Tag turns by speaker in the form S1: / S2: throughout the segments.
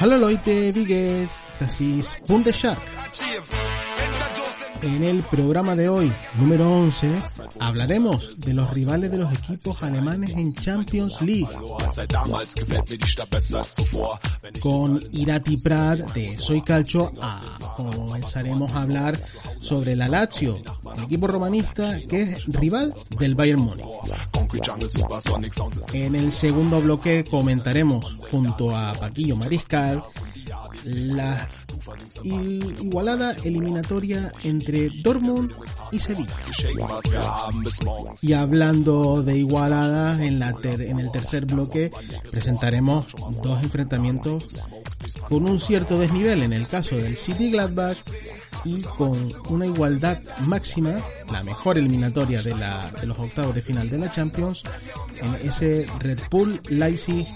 S1: Hallo Leute, wie geht's? Das ist Bundesschark. En el programa de hoy, número 11, hablaremos de los rivales de los equipos alemanes en Champions League. Con Irati Prad de Soy Calcio A, comenzaremos a hablar sobre la Lazio, el equipo romanista que es rival del Bayern Múnich. En el segundo bloque comentaremos junto a Paquillo Mariscal la igualada eliminatoria entre Dortmund y Sevilla. Y hablando de igualada, en, la en el tercer bloque presentaremos dos enfrentamientos con un cierto desnivel en el caso del City Gladbach y con una igualdad máxima, la mejor eliminatoria de, la, de los octavos de final de la Champions, en ese Red Bull Leipzig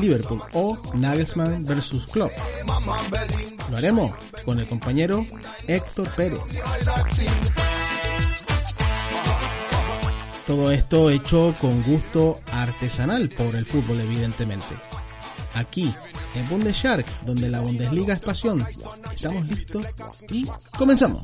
S1: Liverpool o Nagelsmann versus Klopp. Lo haremos con el compañero Héctor Pérez. Todo esto hecho con gusto artesanal por el fútbol, evidentemente. Aquí, en Bundeshark, donde la Bundesliga es pasión. Estamos listos y comenzamos.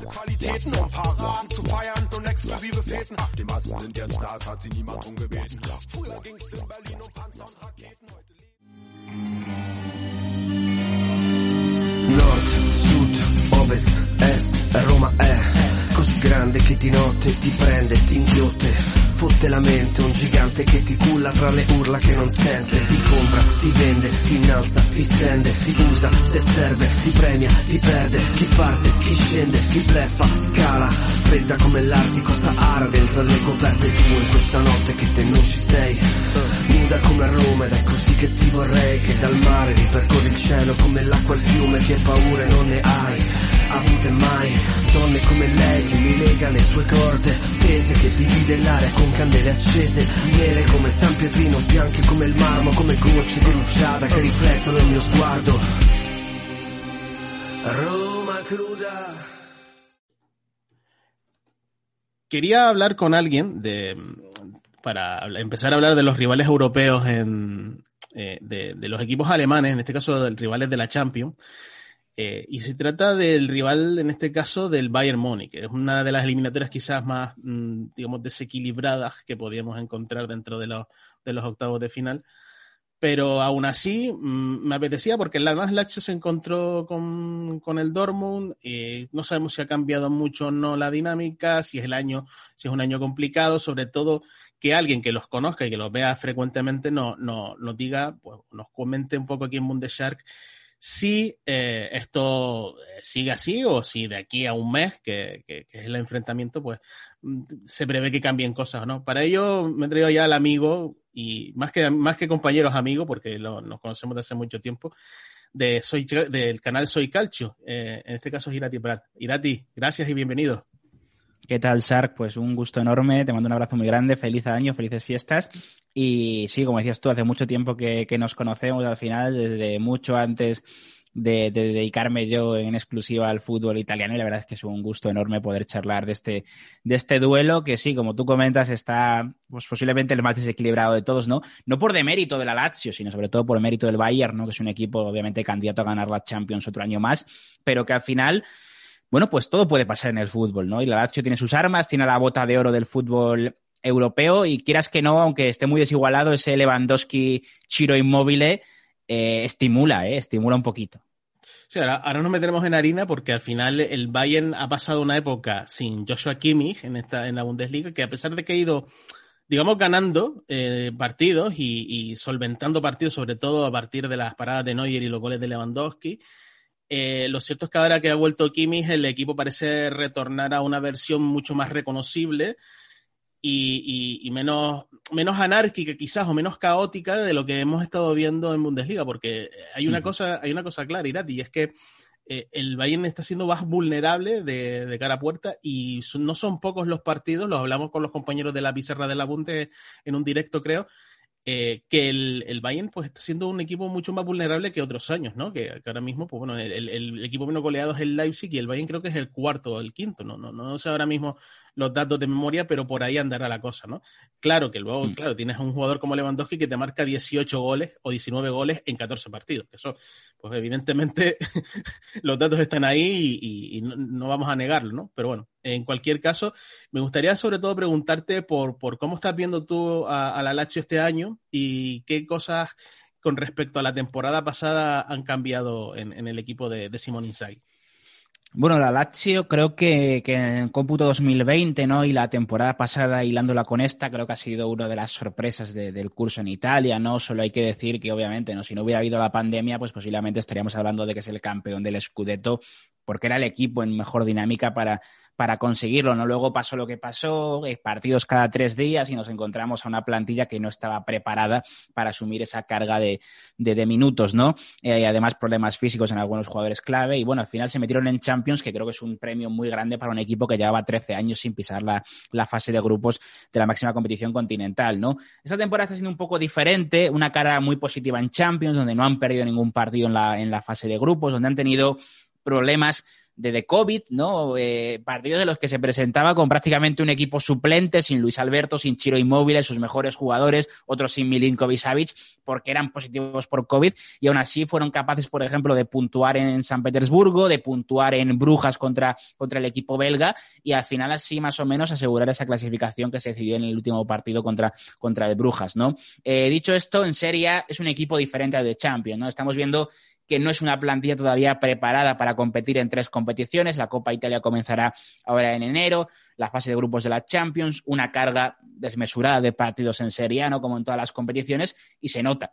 S2: Nord, ovest, est, Roma è così grande che di notte ti prende, ti inghiotte. Fotte la mente Un gigante che ti culla tra le urla che non sente. Ti compra, ti vende, ti innalza, ti stende Ti usa, se serve, ti premia, ti perde. Chi parte, chi scende, chi bleffa, scala. Fredda come l'Artico Sahara Dentro le coperte tue. In questa notte che te non ci sei. Nuda come Roma ed è così che ti vorrei. Che dal mare ripercorri il cielo come l'acqua il fiume Che paure non ne hai avute mai. Donne come lei mi lega le sue corde Tese che divide con candele accese Nere come San Pietrino, bianche come il marmo Come
S1: Quería hablar con alguien de, para empezar a hablar de los rivales europeos en, eh, de, los equipos alemanes, en este caso de rivales de la Champions, eh, y se trata del rival, en este caso, del Bayern Múnich, es una de las eliminatorias quizás más, mm, digamos, desequilibradas que podíamos encontrar dentro de los, de los octavos de final. Pero aún así mm, me apetecía porque la más Lazio se encontró con, con el Dortmund. y no sabemos si ha cambiado mucho o no la dinámica, si es el año, si es un año complicado, sobre todo que alguien que los conozca y que los vea frecuentemente nos no, nos diga, pues nos comente un poco aquí en Bundeshark si eh, esto eh, sigue así o si de aquí a un mes, que, que, es el enfrentamiento, pues mm, se prevé que cambien cosas, ¿no? Para ello me he traído ya al amigo y más que, más que compañeros amigos, porque nos conocemos desde hace mucho tiempo, de Soy, del canal Soy Calcio, eh, en este caso es Irati Prat. Irati, gracias y bienvenido.
S3: ¿Qué tal, Shark? Pues un gusto enorme, te mando un abrazo muy grande, feliz año, felices fiestas. Y sí, como decías tú, hace mucho tiempo que, nos conocemos al final, desde mucho antes de, de, dedicarme yo en exclusiva al fútbol italiano y la verdad es que es un gusto enorme poder charlar de este, de este duelo que sí, como tú comentas, está pues, posiblemente el más desequilibrado de todos, ¿no? No por demérito de la Lazio, sino sobre todo por mérito del Bayern, ¿no? Que es un equipo obviamente candidato a ganar la Champions otro año más, pero que al final bueno, pues todo puede pasar en el fútbol, ¿no? Y la Lazio tiene sus armas, tiene la bota de oro del fútbol europeo y quieras que no, aunque esté muy desigualado, ese Lewandowski Chiro Inmóvil eh, estimula, eh, estimula un poquito.
S1: Sí, ahora, ahora, nos meteremos en harina porque al final el Bayern ha pasado una época sin Joshua Kimmich en, esta, en la Bundesliga que a pesar de que ha ido, digamos, ganando eh, partidos y, y, solventando partidos, sobre todo a partir de las paradas de Neuer y los goles de Lewandowski, eh, lo cierto es que ahora que ha vuelto Kimmich, el equipo parece retornar a una versión mucho más reconocible y, y, y, menos, menos anárquica quizás o menos caótica de lo que hemos estado viendo en Bundesliga, porque hay una, uh -huh. cosa, hay una cosa clara, Irati, y es que eh, el Bayern está siendo más vulnerable de, de, cara a puerta y son, no son pocos los partidos, lo hablamos con los compañeros de la pizarra de la Bunde en un directo creo, eh, que el, el, Bayern pues está siendo un equipo mucho más vulnerable que otros años, ¿no? Que, ahora mismo, pues bueno, el, el, equipo menos goleado es el Leipzig y el Bayern creo que es el cuarto o el quinto, ¿no? No, no sé ahora mismo los datos de memoria, pero por ahí andará la cosa, ¿no? Claro que luego, mm. claro, tienes a un jugador como Lewandowski que te marca 18 goles o 19 goles en 14 partidos. Eso, pues evidentemente los datos están ahí y, no, vamos a negarlo, ¿no? Pero bueno, en cualquier caso, me gustaría sobre todo preguntarte por, por cómo estás viendo tú a, la Lazio este año y qué cosas con respecto a la temporada pasada han cambiado en, el equipo de, de Simón Inzaghi.
S3: Bueno, la Lazio creo que, que en cómputo 2020, ¿no? Y la temporada pasada hilándola con esta, creo que ha sido una de las sorpresas del curso en Italia, ¿no? Solo hay que decir que obviamente, ¿no? Si no hubiera habido la pandemia, pues posiblemente estaríamos hablando de que es el campeón del Scudetto, porque era el equipo en mejor dinámica para, para conseguirlo, ¿no? Luego pasó lo que pasó, eh, partidos cada tres días y nos encontramos a una plantilla que no estaba preparada para asumir esa carga de, de, minutos, ¿no? Eh, además problemas físicos en algunos jugadores clave y bueno, al final se metieron en Champions, que creo que es un premio muy grande para un equipo que llevaba 13 años sin pisar la, la fase de grupos de la máxima competición continental, ¿no? Esta temporada está siendo un poco diferente, una cara muy positiva en Champions, donde no han perdido ningún partido en la, en la fase de grupos, donde han tenido problemas de, COVID, ¿no? Eh, partidos de los que se presentaba con prácticamente un equipo suplente, sin Luis Alberto, sin Chiro Inmóvil, sus mejores jugadores, otros sin Milinkovic Savic, porque eran positivos por COVID, y aún así fueron capaces, por ejemplo, de puntuar en San Petersburgo, de puntuar en Brujas contra, contra el equipo belga, y al final así más o menos asegurar esa clasificación que se decidió en el último partido contra, contra el Brujas, ¿no? Eh, dicho esto, en Serie es un equipo diferente al de Champions, ¿no? Estamos viendo que no es una plantilla todavía preparada para competir en tres competiciones. La Copa Italia comenzará ahora en enero, la fase de grupos de la Champions, una carga desmesurada de partidos en Serie A, ¿no? como en todas las competiciones, y se nota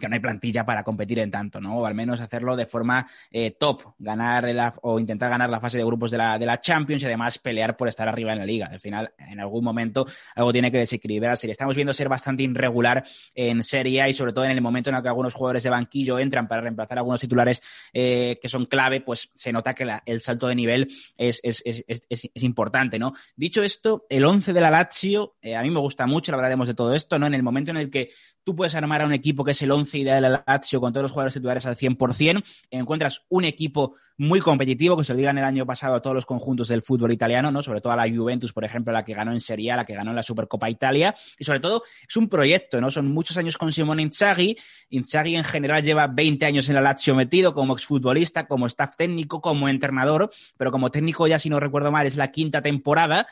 S3: que no hay plantilla para competir en tanto, ¿no? O al menos hacerlo de forma eh, top, ganar o intentar ganar la fase de grupos de la, de la Champions y además pelear por estar arriba en la liga. Al final, en algún momento, algo tiene que desequilibrar la Estamos viendo ser bastante irregular en Serie A y sobre todo en el momento en el que algunos jugadores de banquillo entran para reemplazar a algunos titulares eh, que son clave, pues se nota que el salto de nivel es, es, es, es, importante, ¿no? Dicho esto, el 11 de la Lazio, eh, a mí me gusta mucho, hablaremos de todo esto, ¿no? En el momento en el que tú puedes armar a un equipo que es el 11 ideal de la Lazio con todos los jugadores titulares al 100%, encuentras un equipo muy competitivo, que se lo digan el año pasado a todos los conjuntos del fútbol italiano, ¿no? Sobre todo a la Juventus, por ejemplo, la que ganó en Serie A, la que ganó en la Supercopa Italia, y sobre todo es un proyecto, ¿no? Son muchos años con Simone Inzaghi, Inzaghi en general lleva 20 años en la Lazio metido como exfutbolista, como staff técnico, como entrenador, pero como técnico ya si no recuerdo mal es la quinta temporada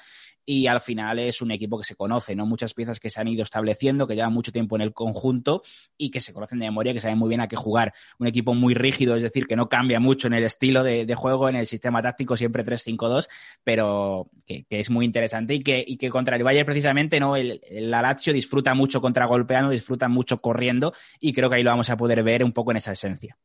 S3: y al final es un equipo que se conoce, ¿no? Muchas piezas que se han ido estableciendo, que llevan mucho tiempo en el conjunto y que se conocen de memoria, que saben muy bien a qué jugar. Un equipo muy rígido, es decir, que no cambia mucho en el estilo de, juego, en el sistema táctico, siempre 3-5-2, pero que, es muy interesante y que, y que contra el Valle precisamente, ¿no? El, el Lazio disfruta mucho contra golpeano, disfruta mucho corriendo y creo que ahí lo vamos a poder ver un poco en esa esencia.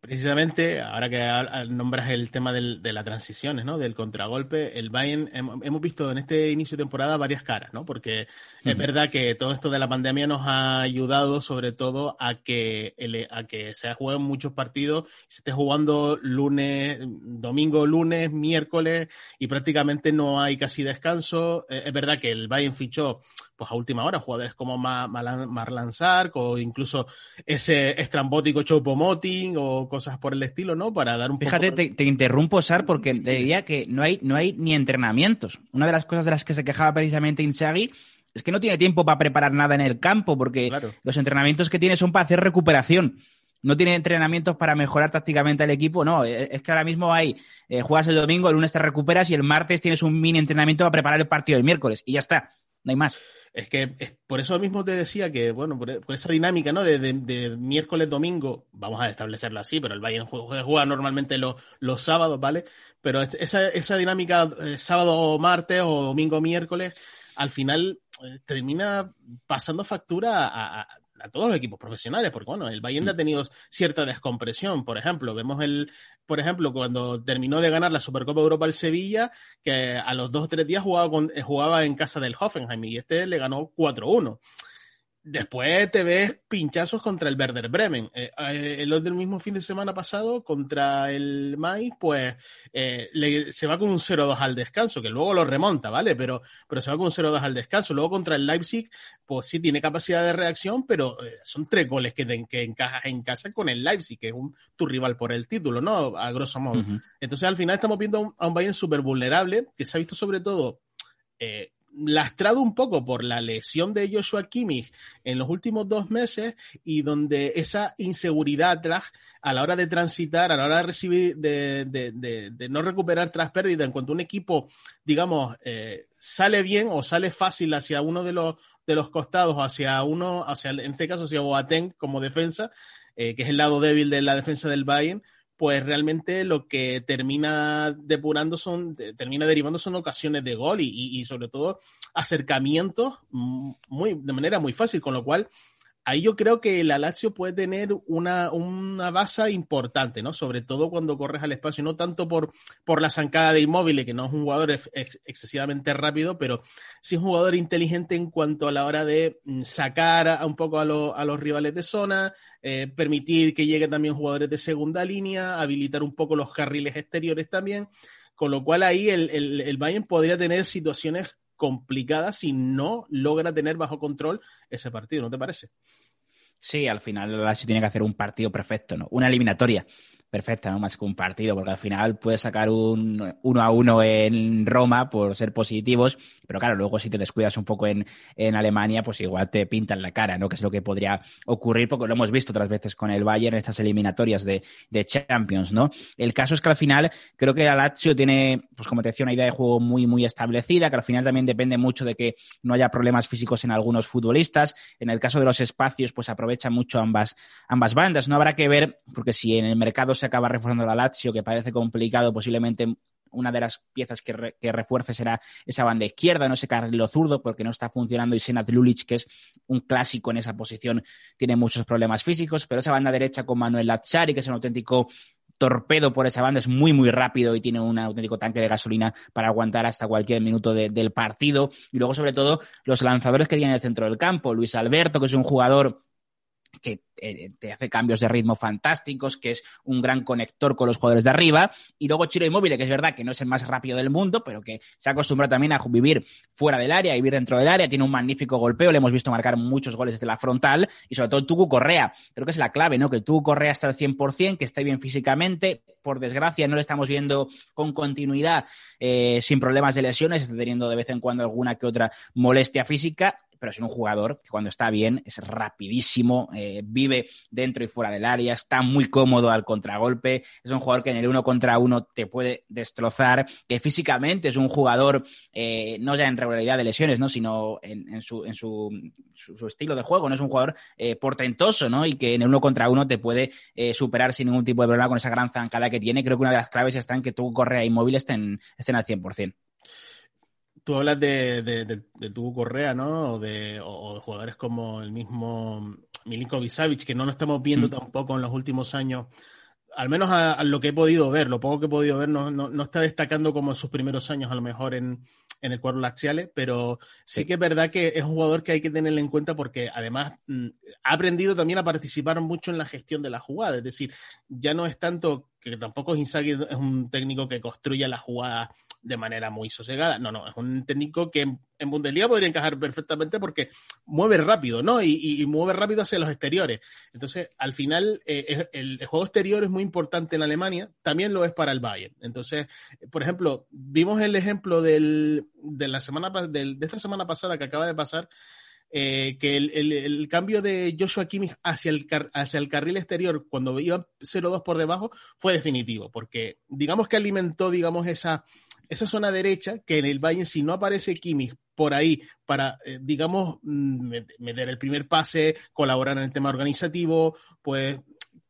S1: Precisamente, ahora que nombras el tema de las transiciones, ¿no? Del contragolpe, el Bayern, hemos visto en este inicio de temporada varias caras, ¿no? Porque es verdad que todo esto de la pandemia nos ha ayudado sobre todo a que, a que se jueguen muchos partidos, se esté jugando lunes, domingo, lunes, miércoles y prácticamente no hay casi descanso. Eh, es verdad que el Bayern fichó pues a última hora, jugadores como Marlan Sark o incluso ese estrambótico Chopo Moting o cosas por el estilo, ¿no? Para dar un
S3: Fíjate, te, te, interrumpo, Sar, porque te diría que no hay, no hay ni entrenamientos. Una de las cosas de las que se quejaba precisamente Inzaghi es que no tiene tiempo para preparar nada en el campo, porque los entrenamientos que tiene son para hacer recuperación no tiene entrenamientos para mejorar tácticamente al equipo, no, e, es que ahora mismo hay, eh, juegas el domingo, el lunes te recuperas y el martes tienes un mini entrenamiento para preparar el partido del miércoles y ya está, no hay más.
S1: Es que por eso mismo te decía que, bueno, por, esa dinámica, ¿no? De, miércoles, domingo, vamos a establecerlo así, pero el Bayern juega, normalmente los, los sábados, ¿vale? Pero esa, esa dinámica eh, sábado, martes o domingo, miércoles, al final eh, termina pasando factura a todos los equipos profesionales, porque bueno, el Bayern ha tenido cierta descompresión. Por ejemplo, vemos el, por ejemplo, cuando terminó de ganar la Supercopa Europa al Sevilla, que a los dos o tres días jugaba, con, eh, jugaba en casa del Hoffenheim y este le ganó 4-1 después te ves pinchazos contra el Werder Bremen. Eh, eh, el del mismo fin de semana pasado contra el Mainz, pues eh, se va con un 0-2 al descanso, que luego lo remonta, ¿vale? Pero, pero se va con un 0-2 al descanso. Luego contra el Leipzig, pues sí tiene capacidad de reacción, pero son tres goles que, que encajas en casa con el Leipzig, que es un, tu rival por el título, ¿no? A grosso modo. Entonces al final estamos viendo a un, a un Bayern súper vulnerable, que se ha visto sobre todo lastrado un poco por la lesión de Joshua Kimmich en los últimos dos meses y donde esa inseguridad a la hora de transitar, a la hora de recibir, de, no recuperar tras pérdida, en cuanto un equipo, digamos, eh, sale bien o sale fácil hacia uno de los, de los costados, hacia uno, hacia, en este caso hacia Boateng como defensa, eh, que es el lado débil de la defensa del Bayern, pues realmente lo que termina depurando son, termina derivando son ocasiones de gol y, y sobre todo acercamientos muy, de manera muy fácil, con lo cual ahí yo creo que la Lazio puede tener una, una base importante, ¿no? Sobre todo cuando corres al espacio, no tanto por, por la zancada de inmóviles, que no es un jugador excesivamente rápido, pero sí es un jugador inteligente en cuanto a la hora de mm, sacar a, un poco a, a, los rivales de zona, eh, permitir que lleguen también jugadores de segunda línea, habilitar un poco los carriles exteriores también. Con lo cual ahí el, el, el Bayern podría tener situaciones complicadas si no logra tener bajo control ese partido, ¿no te parece?
S3: Sí, al final el Lazio tiene que hacer un partido perfecto, ¿no? Una eliminatoria perfecta, ¿no? Más que un partido, porque al final puedes sacar un uno a uno en Roma por ser positivos, pero claro, luego si te descuidas un poco en, en Alemania, pues igual te pintan la cara, ¿no? Que es lo que podría ocurrir, porque lo hemos visto otras veces con el Bayern en estas eliminatorias de, de Champions, ¿no? El caso es que al final creo que el Lazio tiene, pues como te decía, una idea de juego muy, muy establecida, que al final también depende mucho de que no haya problemas físicos en algunos futbolistas. En el caso de los espacios, pues aprovecha mucho ambas, ambas bandas. No habrá que ver, porque si en el mercado se acaba reforzando la Lazio, que parece complicado, posiblemente una de las piezas que, refuerce será esa banda izquierda, no ese carril zurdo, porque no está funcionando y Senat Lulic, que es un clásico en esa posición, tiene muchos problemas físicos, pero esa banda derecha con Manuel Lazzari, que es un auténtico torpedo por esa banda, es muy, muy rápido y tiene un auténtico tanque de gasolina para aguantar hasta cualquier minuto del partido. Y luego, sobre todo, los lanzadores que tiene en el centro del campo. Luis Alberto, que es un jugador que eh, te hace cambios de ritmo fantásticos, que es un gran conector con los jugadores de arriba. Y luego Chiro Inmóvil, que es verdad que no es el más rápido del mundo, pero que se ha acostumbrado también a vivir fuera del área, a vivir dentro del área. Tiene un magnífico golpeo, le hemos visto marcar muchos goles desde la frontal. Y sobre todo Tugu Correa, creo que es la clave, ¿no? Que Tugu Correa está al 100%, que esté bien físicamente. Por desgracia, no le estamos viendo con continuidad, eh, sin problemas de lesiones, teniendo de vez en cuando alguna que otra molestia física pero es un jugador que cuando está bien es rapidísimo, eh, vive dentro y fuera del área, está muy cómodo al contragolpe, es un jugador que en el uno contra uno te puede destrozar, que físicamente es un jugador eh, no ya en regularidad de lesiones, ¿no? sino en, su, en su, estilo de juego, no es un jugador eh, portentoso ¿no? y que en el uno contra uno te puede superar sin ningún tipo de problema con esa gran zancada que tiene. Creo que una de las claves está en que tú Correa inmóvil estén, estén al 100%
S1: tú hablas de, de, tu Correa, ¿no? O de, jugadores como el mismo Milinkovic Savic, que no lo estamos viendo mm. tampoco en los últimos años. Al menos a, lo que he podido ver, lo poco que he podido ver, no, no, está destacando como en sus primeros años, a lo mejor en, en el cuadro laxiales, pero sí. que es verdad que es un jugador que hay que tener en cuenta porque además mm, ha aprendido también a participar mucho en la gestión de la jugada. Es decir, ya no es tanto que tampoco Inzaghi es un técnico que construya la jugada de manera muy sosegada. No, no, es un técnico que en, Bundesliga podría encajar perfectamente porque mueve rápido, ¿no? Y, mueve rápido hacia los exteriores. Entonces, al final, eh, el, juego exterior es muy importante en Alemania, también lo es para el Bayern. Entonces, por ejemplo, vimos el ejemplo del, de, la semana, de esta semana pasada que acaba de pasar, eh, que el, cambio de Joshua Kimmich hacia el, hacia el carril exterior cuando iba 0-2 por debajo fue definitivo, porque digamos que alimentó, digamos, esa, esa zona derecha que en el Bayern, si no aparece Kimmich por ahí para, eh, digamos, mm, meter el primer pase, colaborar en el tema organizativo, pues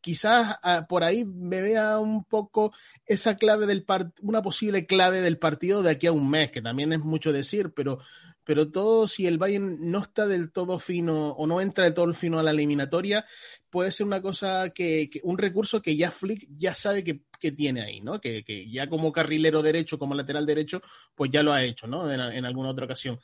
S1: quizás ah, por ahí me vea un poco esa clave del una posible clave del partido de aquí a un mes, que también es mucho decir, pero pero todo si el Bayern no está del todo fino o no entra del todo fino a la eliminatoria, puede ser una cosa que, un recurso que ya Flick ya sabe que, tiene ahí, ¿no? Que, ya como carrilero derecho, como lateral derecho, pues ya lo ha hecho, ¿no? En, alguna otra ocasión.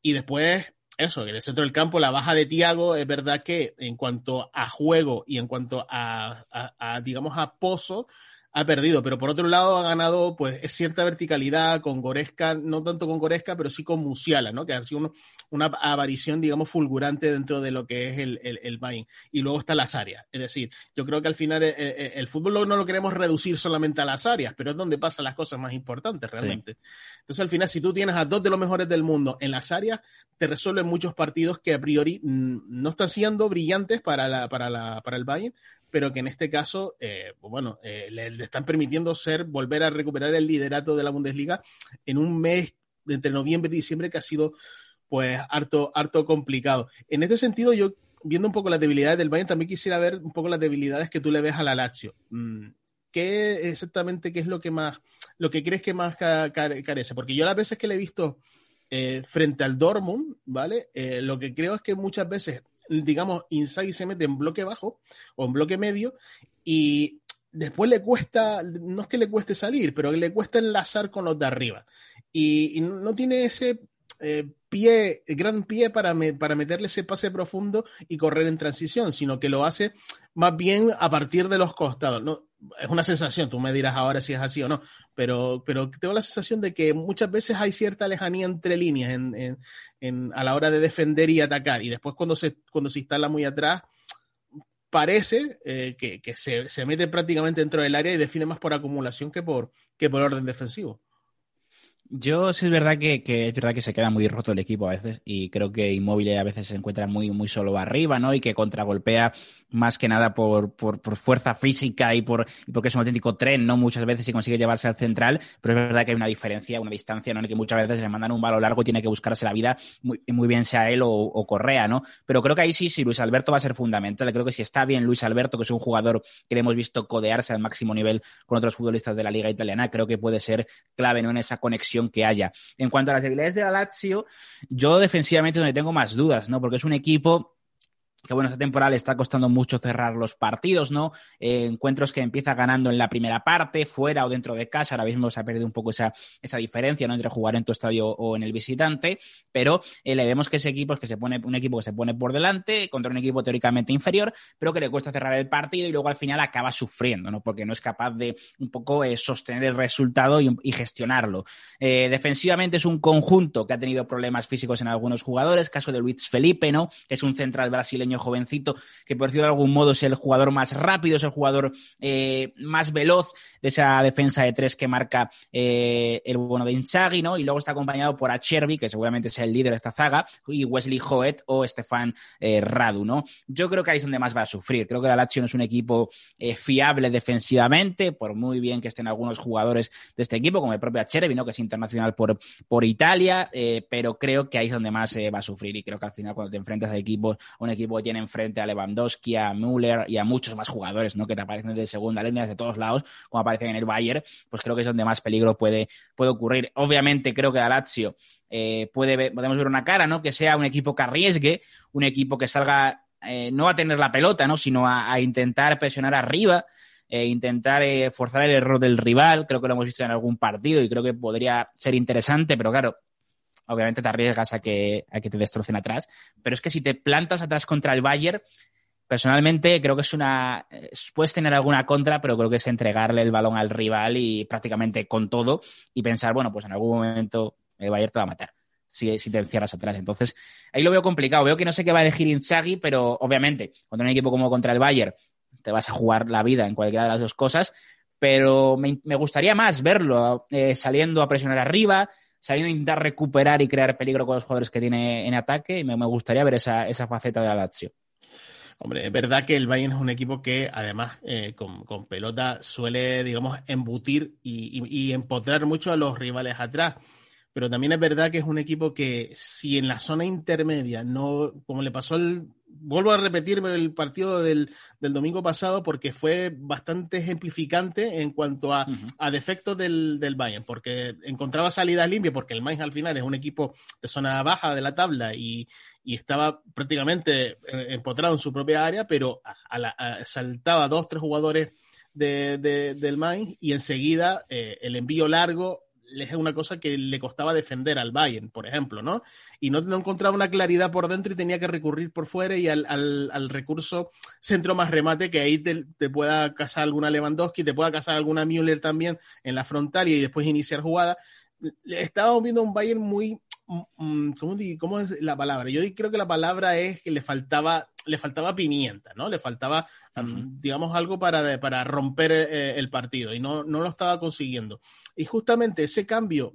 S1: Y después, eso, en el centro del campo, la baja de Tiago, es verdad que en cuanto a juego y en cuanto a digamos, a pozo, ha perdido, pero por otro lado ha ganado pues es cierta verticalidad con Goresca, no tanto con Goresca, pero sí con Musiala, ¿no? Que ha sido una aparición, digamos, fulgurante dentro de lo que es el, el, el Y luego está las áreas. Es decir, yo creo que al final eh, eh, el, fútbol no lo queremos reducir solamente a las áreas, pero es donde pasan las cosas más importantes realmente. Entonces, al final, si tú tienes a dos de los mejores del mundo en las áreas, te resuelven muchos partidos que a priori no están siendo brillantes para, la, para, la, para el Bayern, pero que en este caso, eh, bueno, eh, le, están permitiendo ser, volver a recuperar el liderato de la Bundesliga en un mes entre noviembre y diciembre que ha sido pues harto, harto complicado. En este sentido, yo viendo un poco las debilidades del Bayern, también quisiera ver un poco las debilidades que tú le ves a la Lazio. Mm, ¿Qué exactamente qué es lo que más, lo que crees que más carece? Porque yo las veces que le he visto eh, frente al Dortmund, ¿vale? lo que creo es que muchas veces digamos, Inzaghi se mete en bloque bajo o en bloque medio y después le cuesta, no es que le cueste salir, pero le cuesta enlazar con los de arriba. Y, no tiene ese eh, pie, gran pie para, para meterle ese pase profundo y correr en transición, sino que lo hace más bien a partir de los costados. ¿no? Es una sensación, tú me dirás ahora si es así o no, pero, pero tengo la sensación de que muchas veces hay cierta lejanía entre líneas en, en, a la hora de defender y atacar, y después cuando se, cuando se instala muy atrás, parece eh, que, que se, se, mete prácticamente dentro del área y define más por acumulación que por, que por orden defensivo.
S3: Yo sí es verdad que, que, es verdad que se queda muy roto el equipo a veces y creo que Inmóvil a veces se encuentra muy, muy solo arriba, ¿no? Y que contragolpea más que nada por, por, por fuerza física y, por, y porque es un auténtico tren, ¿no? Muchas veces si consigue llevarse al central, pero es verdad que hay una diferencia, una distancia, ¿no? Que muchas veces le mandan un balón largo y tiene que buscarse la vida muy, muy bien sea él o, o, Correa, ¿no? Pero creo que ahí sí, sí, Luis Alberto va a ser fundamental. Creo que si está bien Luis Alberto, que es un jugador que le hemos visto codearse al máximo nivel con otros futbolistas de la liga italiana, creo que puede ser clave, ¿no? En esa conexión que haya. En cuanto a las debilidades de la Lazio, yo defensivamente donde tengo más dudas, ¿no? Porque es un equipo que bueno, esta temporada le está costando mucho cerrar los partidos, ¿no? Eh, encuentros que empieza ganando en la primera parte, fuera o dentro de casa, ahora mismo se ha perdido un poco esa, esa diferencia, ¿no? Entre jugar en tu estadio o en el visitante, pero eh, le vemos que ese equipo es que se pone, un equipo que se pone por delante contra un equipo teóricamente inferior, pero que le cuesta cerrar el partido y luego al final acaba sufriendo, ¿no? Porque no es capaz de un poco eh, sostener el resultado y, y gestionarlo. defensivamente es un conjunto que ha tenido problemas físicos en algunos jugadores, caso de Luis Felipe, ¿no? Que es un central brasileño jovencito que por decirlo de algún modo es el jugador más rápido, es el jugador eh, más veloz de esa defensa de tres que marca eh, el bueno de Inzaghi, ¿no? Y luego está acompañado por Acherby, que seguramente es el líder de esta zaga, y Wesley Hoet o Stefan eh, Radu, ¿no? Yo creo que ahí es donde más va a sufrir. Creo que la Lazio no es un equipo eh, fiable defensivamente, por muy bien que estén algunos jugadores de este equipo, como el propio Acherby, ¿no? Que es internacional por, por Italia, pero creo que ahí es donde más va a sufrir y creo que al final cuando te enfrentas a equipos, un equipo que tiene enfrente a Lewandowski, a Müller y a muchos más jugadores, ¿no? Que te aparecen de segunda línea, de todos lados, como aparecen en el Bayern, pues creo que es donde más peligro puede, puede ocurrir. Obviamente creo que a Lazio eh, puede podemos ver una cara, ¿no? Que sea un equipo que arriesgue, un equipo que salga eh, no a tener la pelota, ¿no? Sino a, intentar presionar arriba, e intentar eh, forzar el error del rival. Creo que lo hemos visto en algún partido y creo que podría ser interesante, pero claro, obviamente te arriesgas a que, a que te destrocen atrás. Pero es que si te plantas atrás contra el Bayern, Personalmente creo que es una... Puedes tener alguna contra, pero creo que es entregarle el balón al rival y prácticamente con todo y pensar, bueno, pues en algún momento el Bayern te va a matar si, si te encierras atrás. Entonces, ahí lo veo complicado. Veo que no sé qué va a elegir Inzaghi, pero obviamente contra un equipo como contra el Bayern te vas a jugar la vida en cualquiera de las dos cosas, pero me, gustaría más verlo eh, saliendo a presionar arriba, saliendo a intentar recuperar y crear peligro con los jugadores que tiene en ataque y me, gustaría ver esa, esa faceta de la Lazio.
S1: Hombre, es verdad que el Bayern es un equipo que además eh, con, pelota suele, digamos, embutir y, y, empotrar mucho a los rivales atrás. Pero también es verdad que es un equipo que si en la zona intermedia no, como le pasó al, vuelvo a repetirme el partido del, del, domingo pasado porque fue bastante ejemplificante en cuanto a, a defectos del, del, Bayern, porque encontraba salidas limpias, porque el Mainz al final es un equipo de zona baja de la tabla y, y estaba prácticamente eh, empotrado en su propia área, pero a la, saltaba dos, tres jugadores de, del Mainz y enseguida eh, el envío largo es una cosa que le costaba defender al Bayern, por ejemplo, ¿no? Y no, encontraba una claridad por dentro y tenía que recurrir por fuera y al, al, recurso centro más remate que ahí te, te, pueda casar alguna Lewandowski, te pueda casar alguna Müller también en la frontal y después iniciar jugada. Estábamos viendo un Bayern muy Mm, mm, ¿cómo, ¿cómo, es la palabra? Yo creo que la palabra es que le faltaba, le faltaba pimienta, ¿no? Le faltaba, digamos, algo para, para romper eh, el partido y no, no lo estaba consiguiendo. Y justamente ese cambio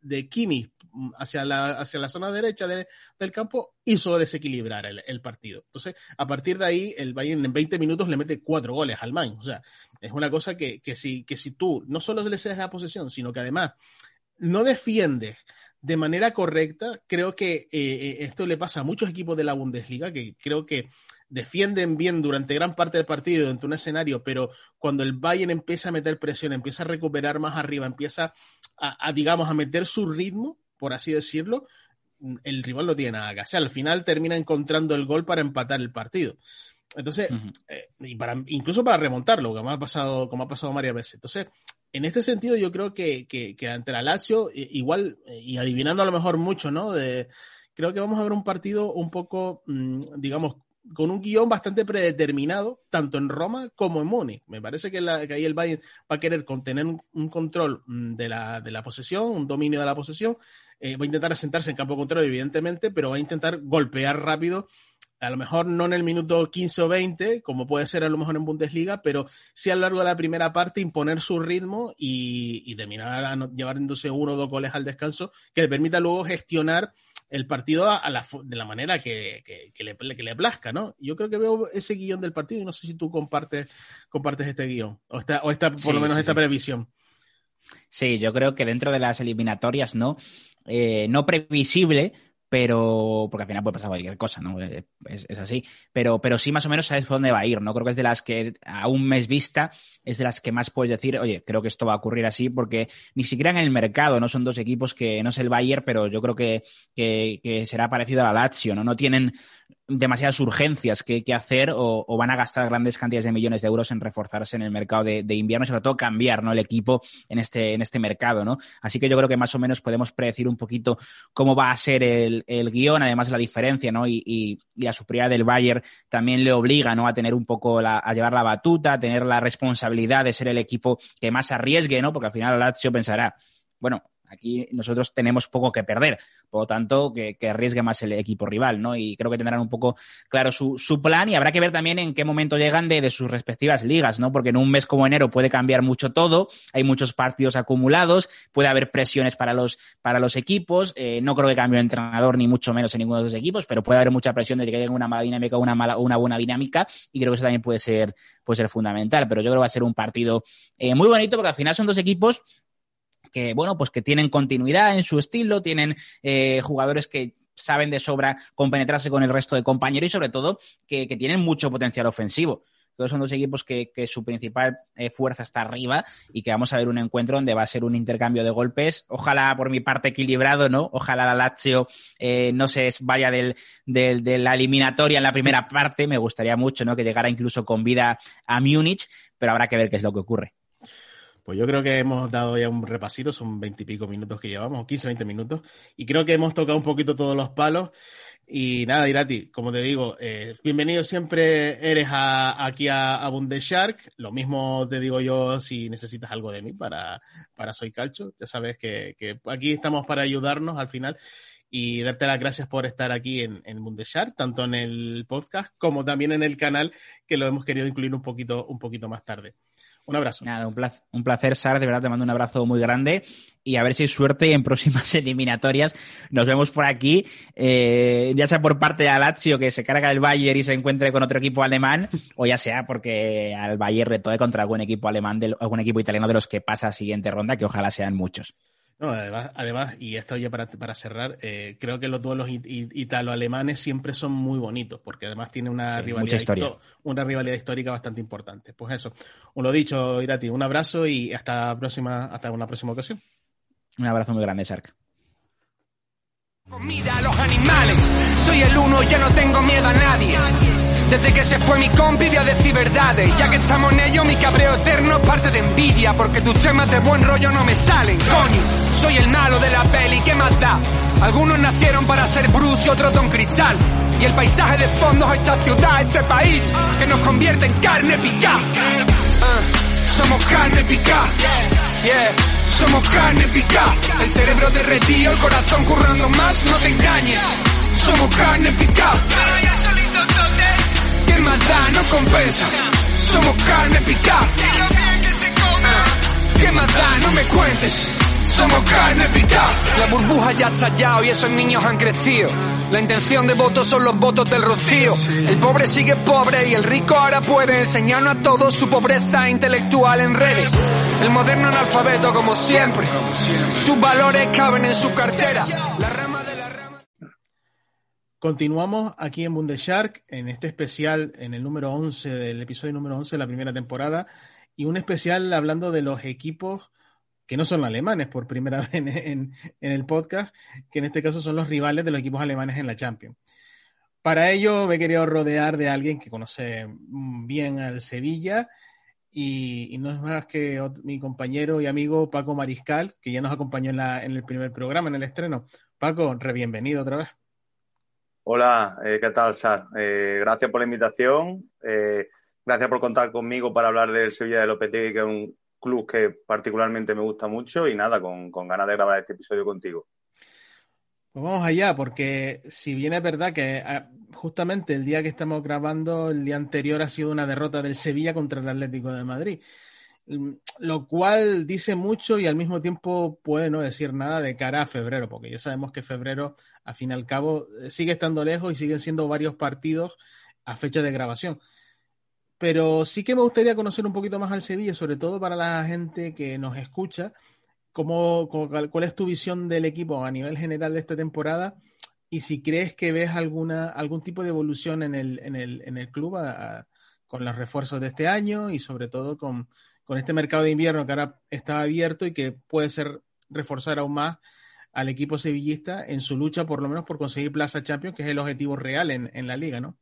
S1: de Kimi hacia la, hacia la zona derecha del campo hizo desequilibrar el, partido. Entonces, a partir de ahí, el Bayern en 20 minutos le mete cuatro goles al Mainz. O sea, es una cosa que, que, si, que si tú no solo le cedes la posesión, sino que además no defiendes de manera correcta, creo que eh, eh, esto le pasa a muchos equipos de la Bundesliga que creo que defienden bien durante gran parte del partido dentro de un escenario, pero cuando el Bayern empieza a meter presión, empieza a recuperar más arriba, empieza a, digamos, a meter su ritmo, por así decirlo, el rival no tiene nada que hacer. Al final termina encontrando el gol para empatar el partido. Entonces, eh, y para, incluso para remontarlo, como ha pasado, como ha pasado varias veces. Entonces, en este sentido, yo creo que, que, ante la Lazio, igual, y adivinando a lo mejor mucho, ¿no? De, creo que vamos a ver un partido un poco, mm, digamos, con un guion bastante predeterminado, tanto en Roma como en Múnich. Me parece que, ahí el Bayern va a querer contener un, control mm, de la, de la, posesión, un dominio de la posesión. Eh, va a intentar asentarse en campo contrario, evidentemente, pero va a intentar golpear rápido a lo mejor no en el minuto 15 o 20, como puede ser a lo mejor en Bundesliga, pero sí a lo largo de la primera parte imponer su ritmo y, terminar llevándose uno o dos goles al descanso, que le permita luego gestionar el partido a la, de la manera que, le, que, le, plazca, ¿no? Yo creo que veo ese guion del partido y no sé si tú compartes, compartes este guion o, esta, o esta, por lo menos esta previsión.
S3: Sí, yo creo que dentro de las eliminatorias, ¿no? Eh, no previsible, pero porque al final puede pasar cualquier cosa, ¿no? Eh, es, así. Pero, pero sí más o menos sabes por dónde va a ir, ¿no? Creo que es de las que a un mes vista es de las que más puedes decir, oye, creo que esto va a ocurrir así, porque ni siquiera en el mercado, ¿no? Son dos equipos que no es el Bayern, pero yo creo que, que, será parecido a la Lazio, ¿no? No tienen demasiadas urgencias que, que hacer o, van a gastar grandes cantidades de millones de euros en reforzarse en el mercado de, invierno y sobre todo cambiar ¿no? el equipo en este, en este mercado. ¿no? Así que yo creo que más o menos podemos predecir un poquito cómo va a ser el, el guion, además la diferencia ¿no? y, y, la superioridad del Bayern también le obliga ¿no? a tener un poco a llevar la batuta, a tener la responsabilidad de ser el equipo que más arriesgue, ¿no? porque al final Lazio pensará, bueno, Aquí nosotros tenemos poco que perder, por lo tanto, que, arriesgue más el equipo rival, ¿no? Y creo que tendrán un poco claro su, plan y habrá que ver también en qué momento llegan de, sus respectivas ligas, ¿no? Porque en un mes como enero puede cambiar mucho todo, hay muchos partidos acumulados, puede haber presiones para los, para los equipos, eh, no creo que cambie de entrenador ni mucho menos en ninguno de los equipos, pero puede haber mucha presión de que tenga una mala dinámica o una buena dinámica y creo que eso también puede ser, puede ser fundamental, pero yo creo que va a ser un partido eh, muy bonito porque al final son dos equipos que, bueno, pues que tienen continuidad en su estilo, tienen eh, jugadores que saben de sobra compenetrarse con el resto de compañeros y sobre todo que, tienen mucho potencial ofensivo. Todos son dos equipos que, su principal eh, fuerza está arriba y que vamos a ver un encuentro donde va a ser un intercambio de golpes. Ojalá por mi parte equilibrado, ¿no? Ojalá la Lazio eh, no se vaya del, de la eliminatoria en la primera parte. Me gustaría mucho, ¿no? Que llegara incluso con vida a Múnich, pero habrá que ver qué es lo que ocurre.
S1: Pues yo creo que hemos dado ya un repasito, son veintipico minutos que llevamos, o 15, 20 minutos, y creo que hemos tocado un poquito todos los palos. Y nada, Irati, como te digo, eh, bienvenido siempre eres aquí a, a Bundeshark. Lo mismo te digo yo si necesitas algo de mí para, para Soy Calcho. Ya sabes que, aquí estamos para ayudarnos al final y darte las gracias por estar aquí en, en Bundeshark, tanto en el podcast como también en el canal, que lo hemos querido incluir un poquito, un poquito más tarde. Un abrazo.
S3: Nada, un placer, un placer. De verdad, te mando un abrazo muy grande. Y a ver si hay suerte en próximas eliminatorias. Nos vemos por aquí. Eh, ya sea por parte de Lazio, que se carga el Bayern y se encuentre con otro equipo alemán, o ya sea porque al Bayern retoe contra algún equipo alemán, de, algún equipo italiano de los que pasa a siguiente ronda, que ojalá sean muchos.
S1: No, además, además, y esto ya para, para cerrar, eh, creo que los duelos italo-alemanes siempre son muy bonitos, porque además tiene una, rivalidad, una rivalidad histórica bastante importante. Pues eso, lo dicho, Irati, un abrazo y hasta, próxima, hasta una próxima ocasión.
S3: Un abrazo muy grande, Sark.
S2: Comida a los animales, soy el uno, ya no tengo miedo a nadie.
S4: Desde que se fue mi compi voy a decir verdades. Ya que estamos en ello, mi cabreo eterno parte de envidia. Porque tus temas de buen rollo no me salen. Coño, soy el malo de la peli, ¿qué más da? Algunos nacieron para ser Bruce y otros Don Cristal. Y el paisaje de fondo es esta ciudad, este país, que nos convierte en carne picada. Ah, somos carne picada. Yeah, somos carne picada. El cerebro derretido, el corazón currando más, no te engañes. Somos carne picada. Pero ya solito tote. ¿Qué más da? No compensa. Somos carne picada. Y lo bien que se come. ¿Qué más da? No me cuentes. Somos carne picada. La burbuja ya ha estallado y esos niños han crecido. La intención de votos son los votos del rocío. El pobre sigue pobre y el rico ahora puede enseñarnos a todos su pobreza intelectual en redes. El moderno analfabeto como siempre. Sus valores caben en su cartera.
S1: Continuamos aquí en Bundeshark, en este especial, en el número 11, del episodio número 11 de la primera temporada, y un especial hablando de los equipos que no son alemanes por primera vez en, el podcast, que en este caso son los rivales de los equipos alemanes en la Champions. Para ello me he querido rodear de alguien que conoce bien al Sevilla y, no es más que mi compañero y amigo Paco Mariscal, que ya nos acompañó en, en el primer programa, en el estreno. Paco, re bienvenido otra vez.
S5: Hola, eh, ¿qué tal, Sar? Eh, gracias por la invitación. Eh, gracias por contar conmigo para hablar del Sevilla de Lopetegui, que es un club que particularmente me gusta mucho y nada, con, con, ganas de grabar este episodio contigo.
S1: Pues vamos allá, porque si bien es verdad que ah, justamente el día que estamos grabando, el día anterior ha sido una derrota del Sevilla contra el Atlético de Madrid, lo cual dice mucho y al mismo tiempo puede no decir nada de cara a febrero, porque ya sabemos que febrero, al fin y al cabo, sigue estando lejos y siguen siendo varios partidos a fecha de grabación. Pero sí que me gustaría conocer un poquito más al Sevilla, sobre todo para la gente que nos escucha. ¿Cómo, ¿Cuál es tu visión del equipo a nivel general de esta temporada? Y si crees que ves alguna, algún tipo de evolución en el, en el, en el club a, a, con los refuerzos de este año y sobre todo con, con este mercado de invierno que ahora está abierto y que puede ser reforzar aún más al equipo sevillista en su lucha por lo menos por conseguir plaza Champions, que es el objetivo real en, la liga, ¿no?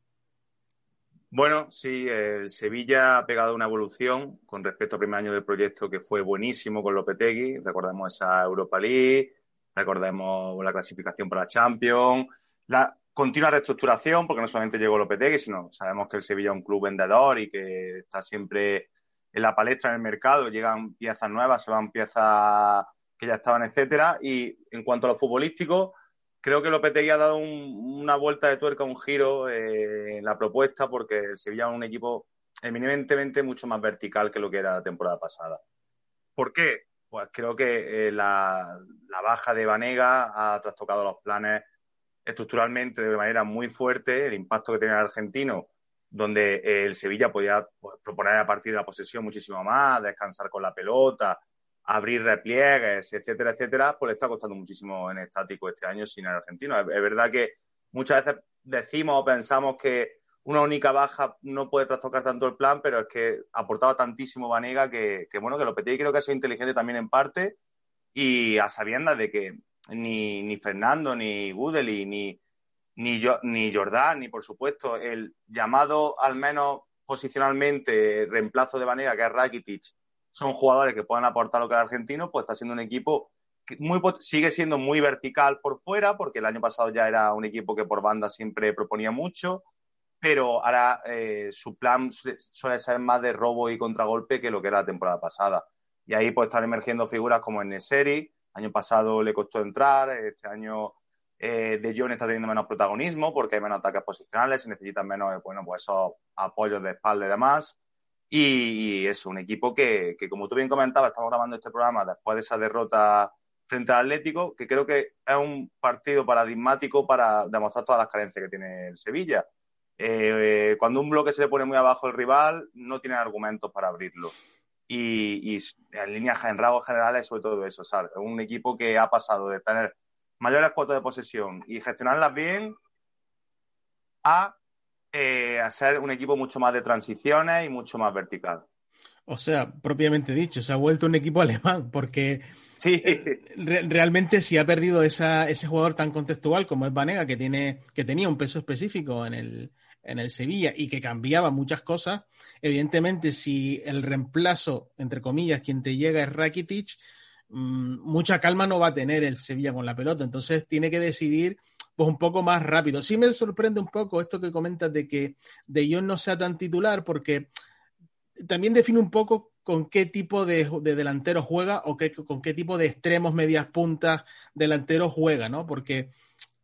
S5: Bueno, sí, el Sevilla ha pegado una evolución con respecto al primer año del proyecto que fue buenísimo con Lopetegui. Recordemos esa Europa League, recordemos la clasificación para Champions, la continua reestructuración, porque no solamente llegó Lopetegui, sino sabemos que el Sevilla es un club vendedor y que está siempre en la palestra en el mercado. Llegan piezas nuevas, se van piezas que ya estaban, etcétera. Y en cuanto a lo futbolístico, creo que Lopetegui ha dado un, una vuelta de tuerca, un giro eh, en la propuesta, porque el Sevilla es un equipo eminentemente mucho más vertical que lo que era la temporada pasada. ¿Por qué? Pues creo que eh, la, la, baja de Vanega ha trastocado los planes estructuralmente de manera muy fuerte, el impacto que tenía el argentino, donde eh, el Sevilla podía pues, proponer a partir de la posesión muchísimo más, descansar con la pelota, abrir repliegues, etcétera, etcétera, pues le está costando muchísimo en estático este año sin el argentino. Es, verdad que muchas veces decimos o pensamos que una única baja no puede trastocar tanto el plan, pero es que aportaba tantísimo Vanega que, que bueno, que Lopetegui creo que ha sido inteligente también en parte y a sabiendas de que ni, ni Fernando, ni Gudeli, ni, ni, yo, ni Jordán, ni por supuesto el llamado al menos posicionalmente reemplazo de Vanega, que es Rakitic, son jugadores que puedan aportar lo que el argentino, pues está siendo un equipo que muy, sigue siendo muy vertical por fuera, porque el año pasado ya era un equipo que por banda siempre proponía mucho, pero ahora eh, su plan suele ser más de robo y contragolpe que lo que era la temporada pasada. Y ahí pues están emergiendo figuras como en Neseri, año pasado le costó entrar, este año eh, De Jong está teniendo menos protagonismo porque hay menos ataques posicionales, se necesitan menos, bueno, pues esos apoyos de espalda y demás. Y, y es un equipo que, como tú bien comentabas, estamos grabando este programa después de esa derrota frente al Atlético, que creo que es un partido paradigmático para demostrar todas las carencias que tiene el Sevilla. Eh, cuando un bloque se le pone muy abajo el rival, no tiene argumentos para abrirlo. Y, y en líneas en rasgos generales, sobre todo eso, ¿sabes? Un equipo que ha pasado de tener mayores cuotas de posesión y gestionarlas bien a eh, a ser un equipo mucho más de transiciones y mucho más vertical.
S1: O sea, propiamente dicho, se ha vuelto un equipo alemán, porque
S5: Sí.
S1: realmente si ha perdido esa, ese jugador tan contextual como es Vanega, que, tiene, que tenía un peso específico en el, en el Sevilla y que cambiaba muchas cosas, evidentemente si el reemplazo, entre comillas, quien te llega es Rakitic, mucha calma no va a tener el Sevilla con la pelota, entonces tiene que decidir pues un poco más rápido. Sí me sorprende un poco esto que comentas de que De Jong no sea tan titular porque también define un poco con qué tipo de, de delantero juega o qué, con qué tipo de extremos, medias puntas delantero juega, ¿no? Porque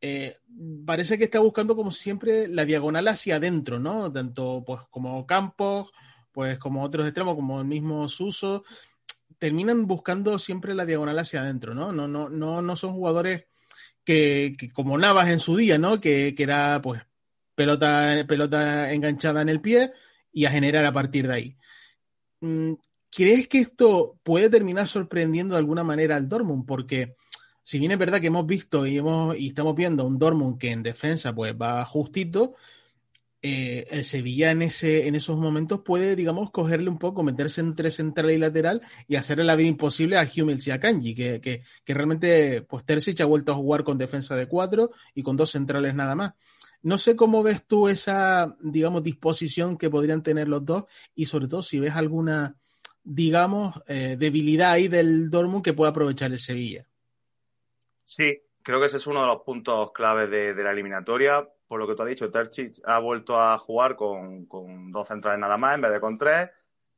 S1: eh, parece que está buscando como siempre la diagonal hacia adentro, ¿no? Tanto pues como Campos, pues como otros extremos, como el mismo Suso, terminan buscando siempre la diagonal hacia adentro, ¿no? No, no, no, no son jugadores que, como Navas en su día, ¿no? Que, que, era pues pelota, pelota enganchada en el pie y a generar a partir de ahí. Mm, ¿Crees que esto puede terminar sorprendiendo de alguna manera al Dortmund? Porque si bien es verdad que hemos visto y, hemos, y estamos viendo un Dortmund que en defensa pues va justito, eh, el Sevilla en, ese, en esos momentos puede, digamos, cogerle un poco, meterse entre central y lateral y hacerle la vida imposible a Hummels y a Kanji, que, que, realmente pues Terzic ha vuelto a jugar con defensa de cuatro y con dos centrales nada más. No sé cómo ves tú esa, digamos, disposición que podrían tener los dos y sobre todo si ves alguna, digamos, eh, debilidad ahí del Dortmund que pueda aprovechar el Sevilla.
S5: Sí, creo que ese es uno de los puntos claves de, de la eliminatoria. Por lo que tú has dicho, Terzic ha vuelto a jugar con, con, dos centrales nada más en vez de con tres.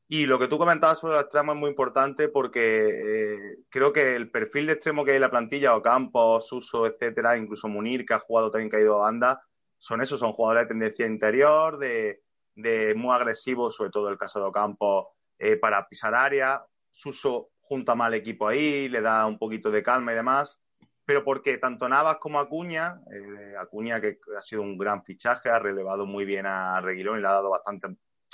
S5: Y lo que tú comentabas sobre el extremo es muy importante porque eh, creo que el perfil de extremo que hay en la plantilla, Ocampos, Suso, etcétera, incluso Munir, que ha jugado también caído a banda, son esos, son jugadores de tendencia interior, de, de muy agresivos, sobre todo el caso de Ocampos, eh, para pisar área. Suso junta mal equipo ahí, le da un poquito de calma y demás pero porque tanto Navas como Acuña, eh, Acuña que ha sido un gran fichaje, ha relevado muy bien a Reguilón y le ha dado bastante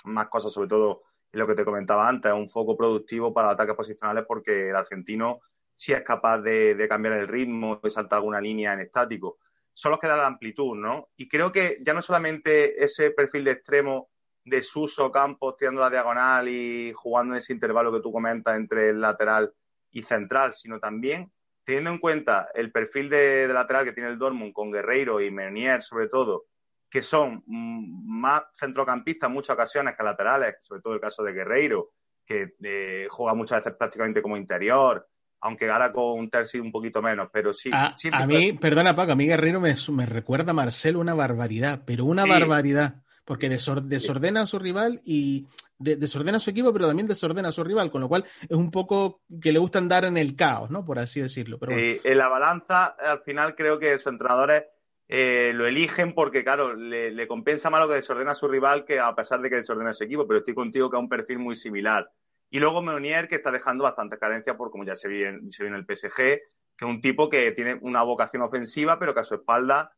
S5: más cosas, sobre todo en lo que te comentaba antes, un foco productivo para ataques posicionales porque el argentino sí es capaz de, cambiar el ritmo, de saltar alguna línea en estático. Solo queda la amplitud, ¿no? Y creo que ya no solamente ese perfil de extremo de Suso Campos tirando la diagonal y jugando en ese intervalo que tú comentas entre el lateral y central, sino también teniendo en cuenta el perfil de, de, lateral que tiene el Dortmund con Guerreiro y Meunier sobre todo, que son más centrocampistas en muchas ocasiones que laterales, sobre todo el caso de Guerreiro, que eh, juega muchas veces prácticamente como interior, aunque ahora con un tercio un poquito menos, pero sí.
S1: A, a mí, puede... perdona Paco, a mí Guerreiro me, me, recuerda a Marcelo una barbaridad, pero una sí. barbaridad, porque desordena a su rival y de, desordena a su equipo, pero también desordena a su rival, con lo cual es un poco que le gusta andar en el caos, ¿no? Por así decirlo. Pero
S5: bueno. eh, en la balanza, al final creo que sus entrenadores eh, lo eligen porque, claro, le, le, compensa más lo que desordena a su rival que a pesar de que desordena a su equipo, pero estoy contigo que es un perfil muy similar. Y luego Meunier, que está dejando bastantes carencias por como ya se vio, se vio en el PSG, que es un tipo que tiene una vocación ofensiva, pero que a su espalda,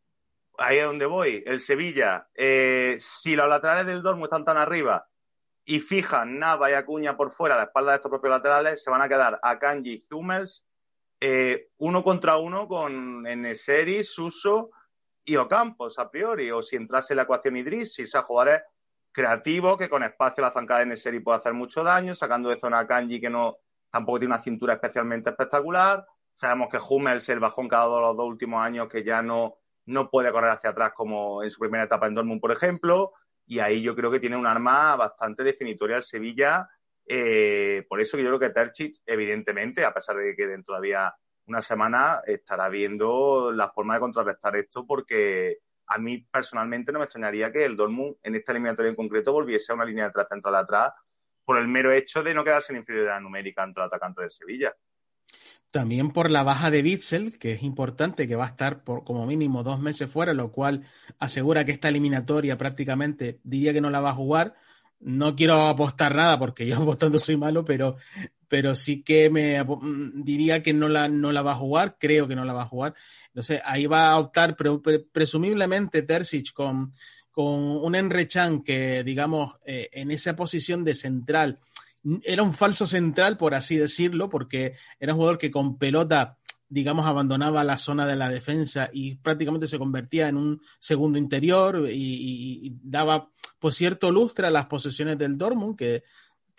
S5: ahí es donde voy, el Sevilla, eh, si los laterales del Dortmund están tan arriba, y fijan Nava y Acuña por fuera a la espalda de estos propios laterales, se van a quedar a Kanji Hummels eh, uno contra uno con Eneseri, Suso y Ocampos a priori, o si entrase la ecuación Idris, si sea jugadores creativos que con espacio la zancada de Eneseri puede hacer mucho daño, sacando de zona a Kanji que no tampoco tiene una cintura especialmente espectacular. Sabemos que Hummels el bajón cada uno de los dos últimos años que ya no, no puede correr hacia atrás como en su primera etapa en Dortmund, por ejemplo y ahí yo creo que tiene un arma bastante definitoria al Sevilla. Eh, por eso que yo creo que Tercic, evidentemente, a pesar de que queden todavía una semana, estará viendo la forma de contrarrestar esto, porque a mí personalmente no me extrañaría que el Dortmund en esta eliminatoria en concreto volviese a una línea de atrás central atrás por el mero hecho de no quedarse en inferioridad numérica entre el atacante del Sevilla.
S1: También por la baja de Bitzel, que es importante, que va a estar por como mínimo dos meses fuera, lo cual asegura que esta eliminatoria prácticamente diría que no la va a jugar. No quiero apostar nada porque yo apostando soy malo, pero, pero sí que me diría que no la, no la va a jugar, creo que no la va a jugar. Entonces ahí va a optar pre, pre, presumiblemente Terzic con, con un Enrechan que, digamos, eh, en esa posición de central era un falso central, por así decirlo, porque era un jugador que con pelota, digamos, abandonaba la zona de la defensa y prácticamente se convertía en un segundo interior y, y, y daba, por cierto, lustre a las posesiones del Dortmund, que,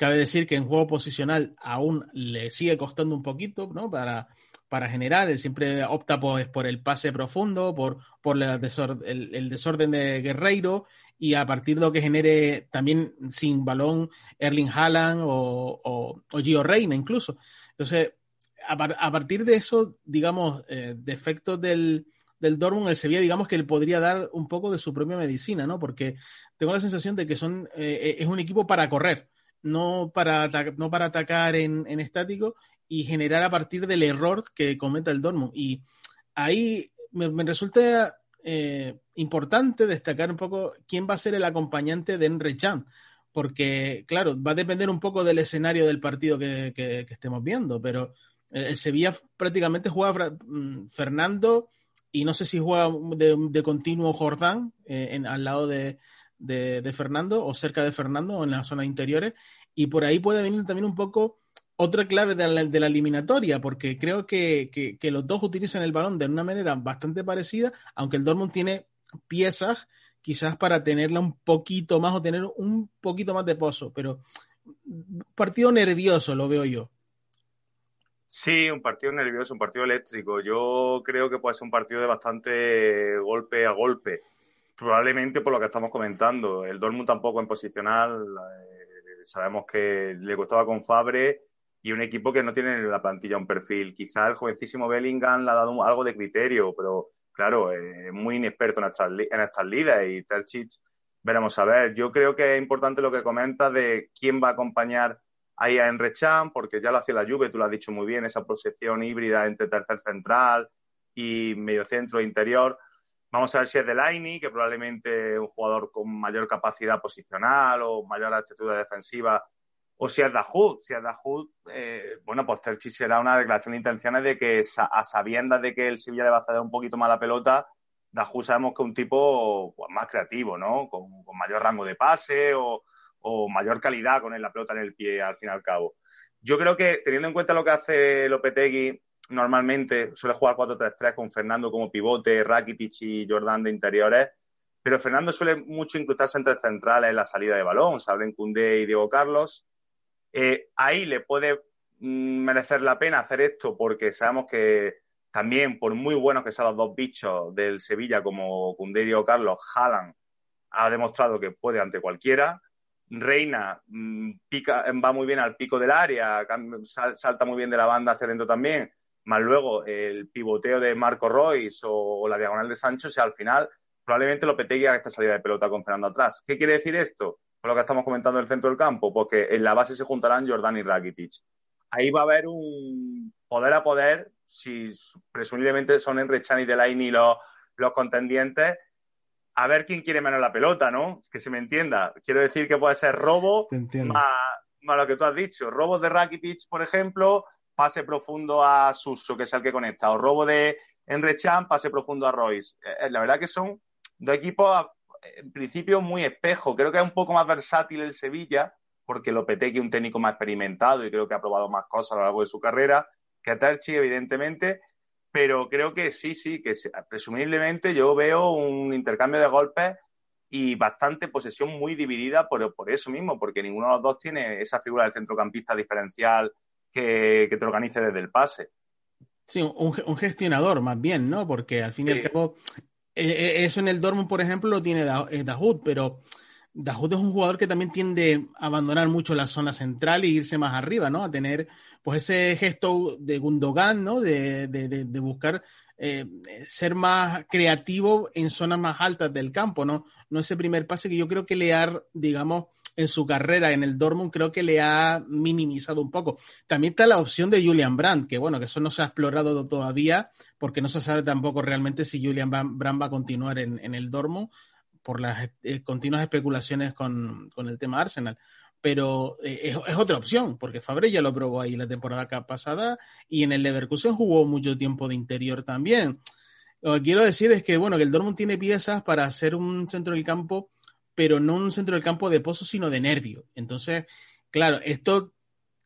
S1: Cabe decir que en juego posicional aún le sigue costando un poquito, ¿no? Para, para generar, él siempre opta por, por el pase profundo, por, por el, desorden, de Guerreiro y a partir de lo que genere también sin balón Erling Haaland o, o, Gio Reina incluso. Entonces, a, partir de eso, digamos, eh, defectos del, del Dortmund, el Sevilla, digamos que le podría dar un poco de su propia medicina, ¿no? Porque tengo la sensación de que son, eh, es un equipo para correr, no para, no para atacar en, en estático y generar a partir del error que cometa el Dortmund. Y ahí me, resulta eh, importante destacar un poco quién va a ser el acompañante de Enre Chan, porque, claro, va a depender un poco del escenario del partido que, estemos viendo, pero el Sevilla prácticamente juega mm, Fernando y no sé si juega de, continuo Jordán eh, en, al lado de, de, Fernando o cerca de Fernando o en las zonas interiores y por ahí puede venir también un poco otra clave de la, eliminatoria, porque creo que, que, los dos utilizan el balón de una manera bastante parecida, aunque el Dortmund tiene piezas quizás para tenerla un poquito más o tener un poquito más de pozo, pero partido nervioso lo veo yo.
S5: Sí, un partido nervioso, un partido eléctrico. Yo creo que puede ser un partido de bastante golpe a golpe. Probablemente por lo que estamos comentando. El Dortmund tampoco en posicional. Eh, sabemos que le costaba con Fabre y un equipo que no tiene en la plantilla un perfil. Quizá el jovencísimo Bellingham le ha dado algo de criterio, pero claro, es muy inexperto en estas, en ligas y Terchich veremos a ver. Yo creo que es importante lo que comenta de quién va a acompañar ahí a Enrechan, porque ya lo hacía la Juve, tú lo has dicho muy bien, esa posesión híbrida entre tercer central y medio centro e interior. Vamos a ver si es Delaini, que probablemente un jugador con mayor capacidad posicional o mayor actitud defensiva o si es Dahoud. Si es Dahoud, eh, bueno, pues Terchi será una declaración de intenciones de que a sabiendas de que el Sevilla le va a ceder un poquito más la pelota, Dahoud sabemos que es un tipo pues, más creativo, ¿no? Con, mayor rango de pase o, mayor calidad con la pelota en el pie, al fin y al cabo. Yo creo que, teniendo en cuenta lo que hace Lopetegui, normalmente suele jugar 4-3-3 con Fernando como pivote, Rakitic y Jordan de interiores, pero Fernando suele mucho incrustarse entre centrales en la salida de balón, se en Cundé y Diego Carlos, eh, ahí le puede mm, merecer la pena hacer esto porque sabemos que también, por muy buenos que sean los dos bichos del Sevilla, como Cundé o Carlos, Haaland ha demostrado que puede ante cualquiera. Reina mm, pica, va muy bien al pico del área, salta muy bien de la banda hacia adentro también. Más luego el pivoteo de Marco Royce o, la diagonal de Sancho, o sea, al final probablemente lo petegue a esta salida de pelota con Fernando atrás. ¿Qué quiere decir esto? Con lo que estamos comentando del centro del campo, porque en la base se juntarán Jordan y Rakitic. Ahí va a haber un poder a poder, si presumiblemente son Enrechan y Delaini los, los contendientes, a ver quién quiere menos la pelota, ¿no? Que se me entienda. Quiero decir que puede ser robo más, lo que tú has dicho. Robo de Rakitic, por ejemplo, pase profundo a Suso, que es el que conecta. O robo de Enrechan, pase profundo a Royce. Eh, la verdad que son dos equipos en principio muy espejo. Creo que es un poco más versátil el Sevilla, porque Lopetegui es un técnico más experimentado y creo que ha probado más cosas a lo largo de su carrera que Terchi, evidentemente. Pero creo que sí, sí, que presumiblemente yo veo un intercambio de golpes y bastante posesión muy dividida por, por eso mismo, porque ninguno de los dos tiene esa figura del centrocampista diferencial que, te organice desde el pase.
S1: Sí, un, gestionador más bien, ¿no? Porque al fin y al cabo eh, eh, eso en el Dortmund, por ejemplo, lo tiene eh, Dahoud, pero Dahoud es un jugador que también tiende a abandonar mucho la zona central e irse más arriba, ¿no? A tener pues ese gesto de Gundogan, ¿no? De, buscar ser más creativo en zonas más altas del campo, ¿no? No ese primer pase que yo creo que le ha, digamos, en su carrera en el Dortmund creo que le ha minimizado un poco. También está la opción de Julian Brandt, que bueno, que eso no se ha explorado todavía, porque no se sabe tampoco realmente si Julian Brandt va a continuar en, el Dortmund por las eh, continuas especulaciones con, el tema Arsenal. Pero eh, es, otra opción, porque Fabre ya lo probó ahí la temporada pasada y en el Leverkusen jugó mucho tiempo de interior también. Lo que quiero decir es que, bueno, que el Dortmund tiene piezas para hacer un centro del campo pero no un centro del campo de pozo, sino de nervio. Entonces, claro, esto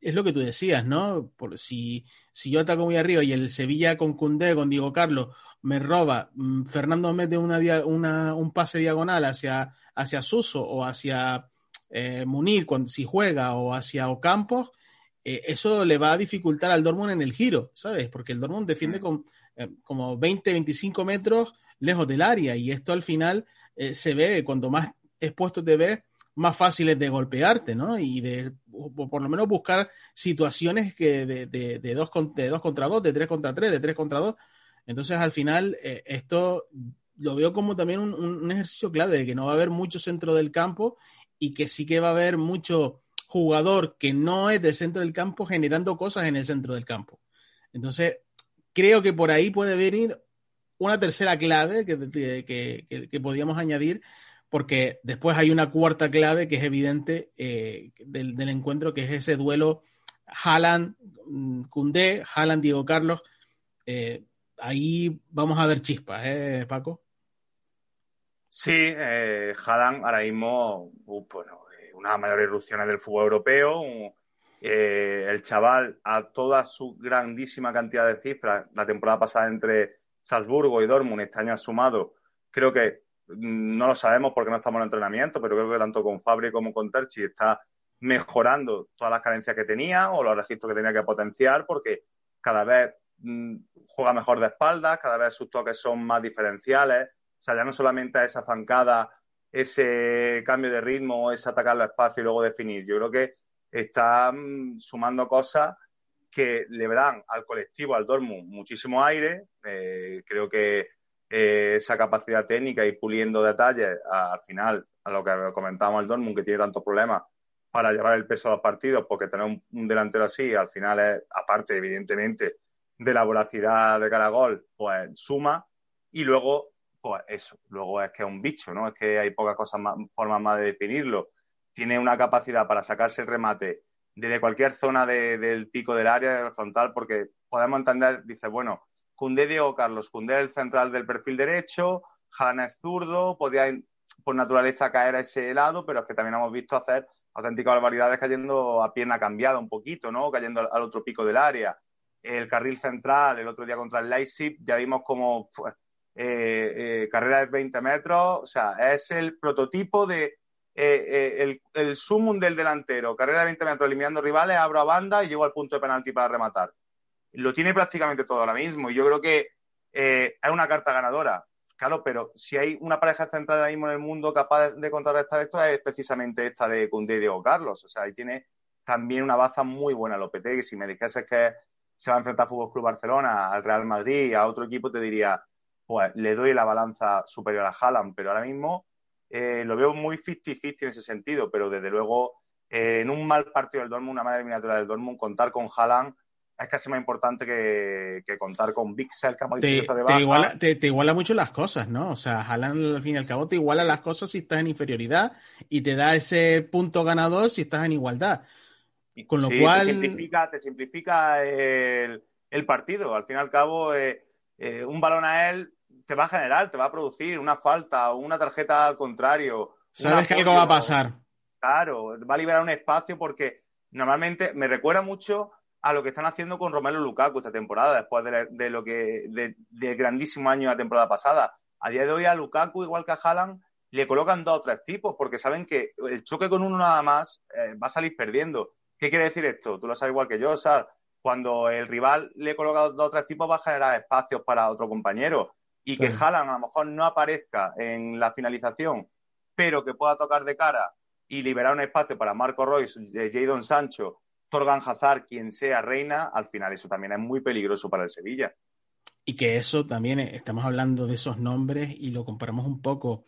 S1: es lo que tú decías, ¿no? Por, si, si yo ataco muy arriba y el Sevilla con Cundé, con Diego Carlos, me roba, mm, Fernando mete una, una, un pase diagonal hacia, hacia Suso o hacia eh, Munir cuando, si juega o hacia Ocampos, eh, eso le va a dificultar al Dortmund en el giro, ¿sabes? Porque el Dortmund defiende con eh, como 20, 25 metros lejos del área y esto al final se ve, cuando más expuesto te ves, más fácil es de golpearte, ¿no? Y de por lo menos buscar situaciones que de, de, dos, contra dos, de tres contra tres, de tres contra dos. Entonces, al final, esto lo veo como también un, ejercicio clave de que no va a haber mucho centro del campo y que sí que va a haber mucho jugador que no es del centro del campo generando cosas en el centro del campo. Entonces, creo que por ahí puede venir una tercera clave que, que, que, podríamos añadir, porque después hay una cuarta clave que es evidente eh, del, encuentro, que es ese duelo Haaland, Cundé, Haaland, Diego Carlos. Eh, ahí vamos a ver chispas, ¿eh, Paco?
S5: Sí, eh, Haaland ahora mismo, uh, bueno, eh, una de las mayores erupciones del fútbol europeo. El chaval, a toda su grandísima cantidad de cifras, la temporada pasada entre Salzburgo y Dortmund, este año ha sumado, creo que mm, no lo sabemos porque no estamos en entrenamiento, pero creo que tanto con Fabri como con Terchi está mejorando todas las carencias que tenía o los registros que tenía que potenciar porque cada vez mm, juega mejor de espaldas, cada vez sus toques son más diferenciales o sea, ya no solamente esa zancada, ese cambio de ritmo, ese atacar el espacio y luego definir. Yo creo que está mm, sumando cosas que le verán al colectivo, al Dortmund, muchísimo aire. Eh, creo que eh, esa capacidad técnica y puliendo detalles al final, a lo que comentábamos el Dortmund, que tiene tantos problemas para llevar el peso a los partidos, porque tener un, delantero así, al final es, aparte, evidentemente, de la voracidad de cara a gol, pues suma. Y luego pues eso. Luego es que es un bicho, ¿no? Es que hay pocas cosas más, formas más de definirlo. Tiene una capacidad para sacarse el remate desde cualquier zona del pico del área del frontal, porque podemos entender, dice, bueno, Cundé Diego Carlos, Cundé el central del perfil derecho, Jana es zurdo, podría por naturaleza caer a ese lado, pero es que también hemos visto hacer auténticas barbaridades cayendo a pierna cambiada un poquito, ¿no? Cayendo al otro pico del área. El carril central, el otro día contra el Leipzig, ya vimos cómo eh, eh, carrera de 20 metros, o sea, es el prototipo de eh, el, el sumum del delantero, carrera de 20 metros eliminando rivales, abro a banda y llego al punto de penalti para rematar. Lo tiene prácticamente todo ahora mismo y yo creo que es una carta ganadora. Claro, pero si hay una pareja central ahora mismo en el mundo capaz de, contrarrestar esto es precisamente esta de Cundé y Diego Carlos. O sea, ahí tiene también una baza muy buena Lopetegui. Si me dijese que se va a enfrentar a Fútbol Club Barcelona, al Real Madrid, a otro equipo, te diría, pues le doy la balanza superior a Haaland, pero ahora mismo eh, lo veo muy 50-50 en ese sentido, pero desde luego eh, en un mal partido del Dortmund, una mala eliminatoria del Dortmund, contar con Haaland es casi más importante que, contar con Bixel, que
S1: te, de baja. Te iguala, te, iguala, mucho las cosas, ¿no? O sea, Haaland al fin y al cabo te iguala las cosas si estás en inferioridad y te da ese punto ganador si estás en igualdad. Con lo cual...
S5: Te simplifica, te simplifica el, el, partido. Al fin y al cabo, eh, un balón a él te va a generar, te va a producir una falta o una tarjeta al contrario.
S1: Sabes que algo va a pasar.
S5: Claro, va a liberar un espacio porque normalmente me recuerda mucho a lo que están haciendo con Romelu Lukaku esta temporada, después de, lo que de, grandísimo año la temporada pasada. A día de hoy a Lukaku, igual que a Haaland, le colocan dos o tres tipos porque saben que el choque con uno nada más eh, va a salir perdiendo. ¿Qué quiere decir esto? Tú lo sabes igual que yo, Sar. Cuando el rival le coloca dos o tres tipos va a generar espacios para otro compañero y que Haaland a lo mejor no aparezca en la finalización, pero que pueda tocar de cara y liberar un espacio para Marco Royce, eh, Jadon Sancho, Torgan Hazard, quien sea reina, al final eso también es muy peligroso para el Sevilla.
S1: Y que eso también, eh, estamos hablando de esos nombres y lo comparamos un poco,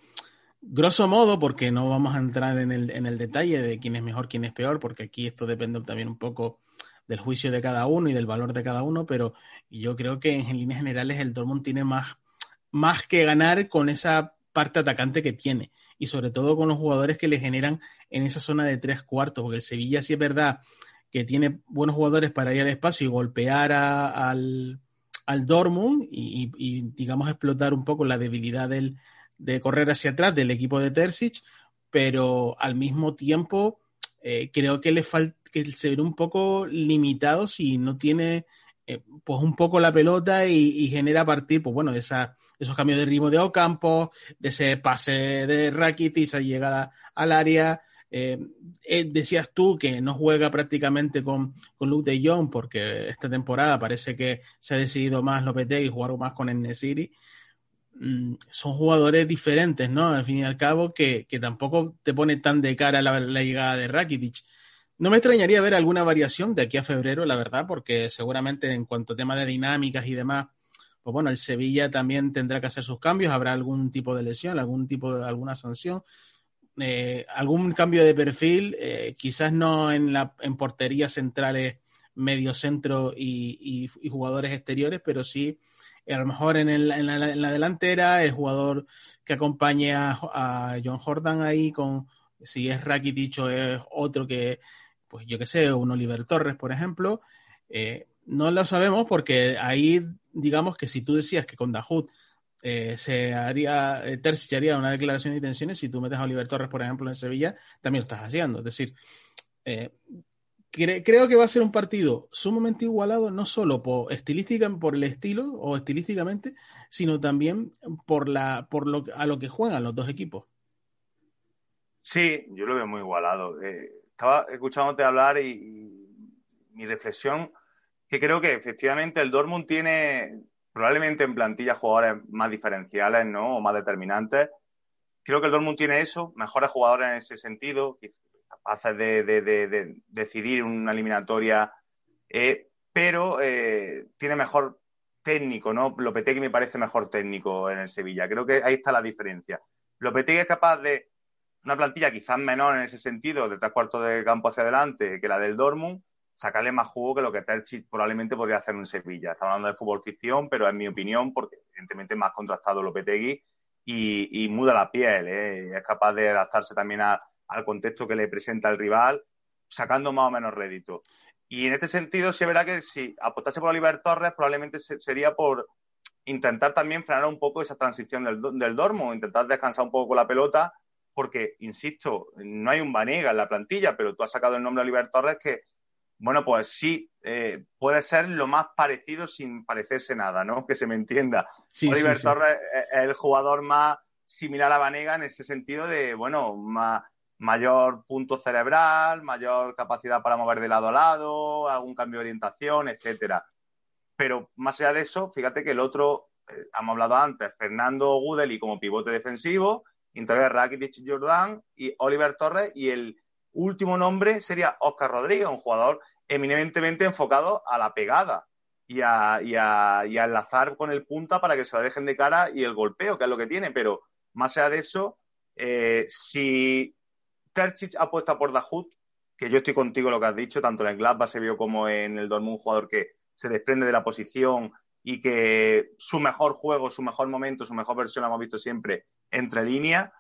S1: grosso modo, porque no vamos a entrar en el, en el detalle de quién es mejor, quién es peor, porque aquí esto depende también un poco del juicio de cada uno y del valor de cada uno, pero yo creo que en líneas generales el Dortmund tiene más más que ganar con esa parte atacante que tiene y sobre todo con los jugadores que le generan en esa zona de tres cuartos, porque el Sevilla sí es verdad que tiene buenos jugadores para ir al espacio y golpear al, al Dortmund y, digamos explotar un poco la debilidad del, de correr hacia atrás del equipo de Terzic, pero al mismo tiempo eh, creo que le falta que se ve un poco limitado si no tiene eh, pues un poco la pelota y, genera a partir, pues bueno, esa, esos cambios de ritmo de Ocampo, de ese pase de Rakitic, esa llegada al área, Eh, eh, decías tú que no juega prácticamente con, con Luke de porque esta temporada parece que se ha decidido más Lopetegui jugar más con City. Mm, son jugadores diferentes, ¿no? Al fin y al cabo, que, que tampoco te pone tan de cara la, la, llegada de Rakitic. No me extrañaría ver alguna variación de aquí a febrero, la verdad, porque seguramente en cuanto a tema de dinámicas y demás, pues bueno, el Sevilla también tendrá que hacer sus cambios, habrá algún tipo de lesión, algún tipo de alguna sanción. Eh, algún cambio de perfil, eh, quizás no en, la, en porterías centrales, medio centro y, y, jugadores exteriores, pero sí eh, a lo mejor en, el, en, la, en, la, delantera, el jugador que acompañe a, John Jordan ahí con, si es Rakitic o es otro que, pues yo que sé, un Oliver Torres, por ejemplo, eh, no lo sabemos porque ahí, digamos que si tú decías que con Dahut eh, se haría, eh, haría una declaración de intenciones, si tú metes a Oliver Torres, por ejemplo, en Sevilla, también lo estás haciendo. Es decir, eh, cre creo que va a ser un partido sumamente igualado, no solo por estilística, por el estilo o estilísticamente, sino también por la, por lo a lo que juegan los dos equipos.
S5: Sí, yo lo veo muy igualado. Estaba escuchándote hablar y, y, mi reflexión, que creo que efectivamente el Dortmund tiene probablemente en plantilla jugadores más diferenciales, ¿no? O más determinantes. Creo que el Dortmund tiene eso, mejores jugadores en ese sentido, capaces de, de, de, de decidir una eliminatoria, eh, pero eh, tiene mejor técnico, ¿no? Lopetegui me parece mejor técnico en el Sevilla. Creo que ahí está la diferencia. Lopetegui es capaz de una plantilla quizás menor en ese sentido, de tres cuartos de campo hacia adelante, que la del Dortmund, sacarle más jugo que lo que Terchit probablemente podría hacer en Sevilla. Estamos hablando de fútbol ficción, pero en mi opinión, porque evidentemente más contrastado Lopetegui y, y muda la piel, ¿eh? es capaz de adaptarse también al contexto que le presenta el rival, sacando más o menos rédito. Y en este sentido, sí es verdad que si apostase por Oliver Torres, probablemente sería por intentar también frenar un poco esa transición del, del Dormo, intentar descansar un poco con la pelota, porque, insisto, no hay un Vanega en la plantilla, pero tú has sacado el nombre de Oliver Torres que bueno, pues sí, eh, puede ser lo más parecido sin parecerse nada, ¿no? Que se me entienda. Sí, Oliver sí, sí. Torres es el jugador más similar a Vanega en ese sentido de, bueno, más, mayor punto cerebral, mayor capacidad para mover de lado a lado, algún cambio de orientación, etcétera. Pero más allá de eso, fíjate que el otro, eh, hemos hablado antes, Fernando Gudeli como pivote defensivo, interior Rakitic Jordan y Oliver Torres y el último nombre sería Oscar Rodríguez, un jugador eminentemente enfocado a la pegada y a, enlazar con el punta para que se lo dejen de cara y el golpeo, que es lo que tiene. Pero más allá de eso, eh, si Tercic apuesta por Dahut, que yo estoy contigo lo que has dicho, tanto en el Gladbach se vio como en el Dortmund, un jugador que se desprende de la posición y que su mejor juego, su mejor momento, su mejor versión la hemos visto siempre entre líneas,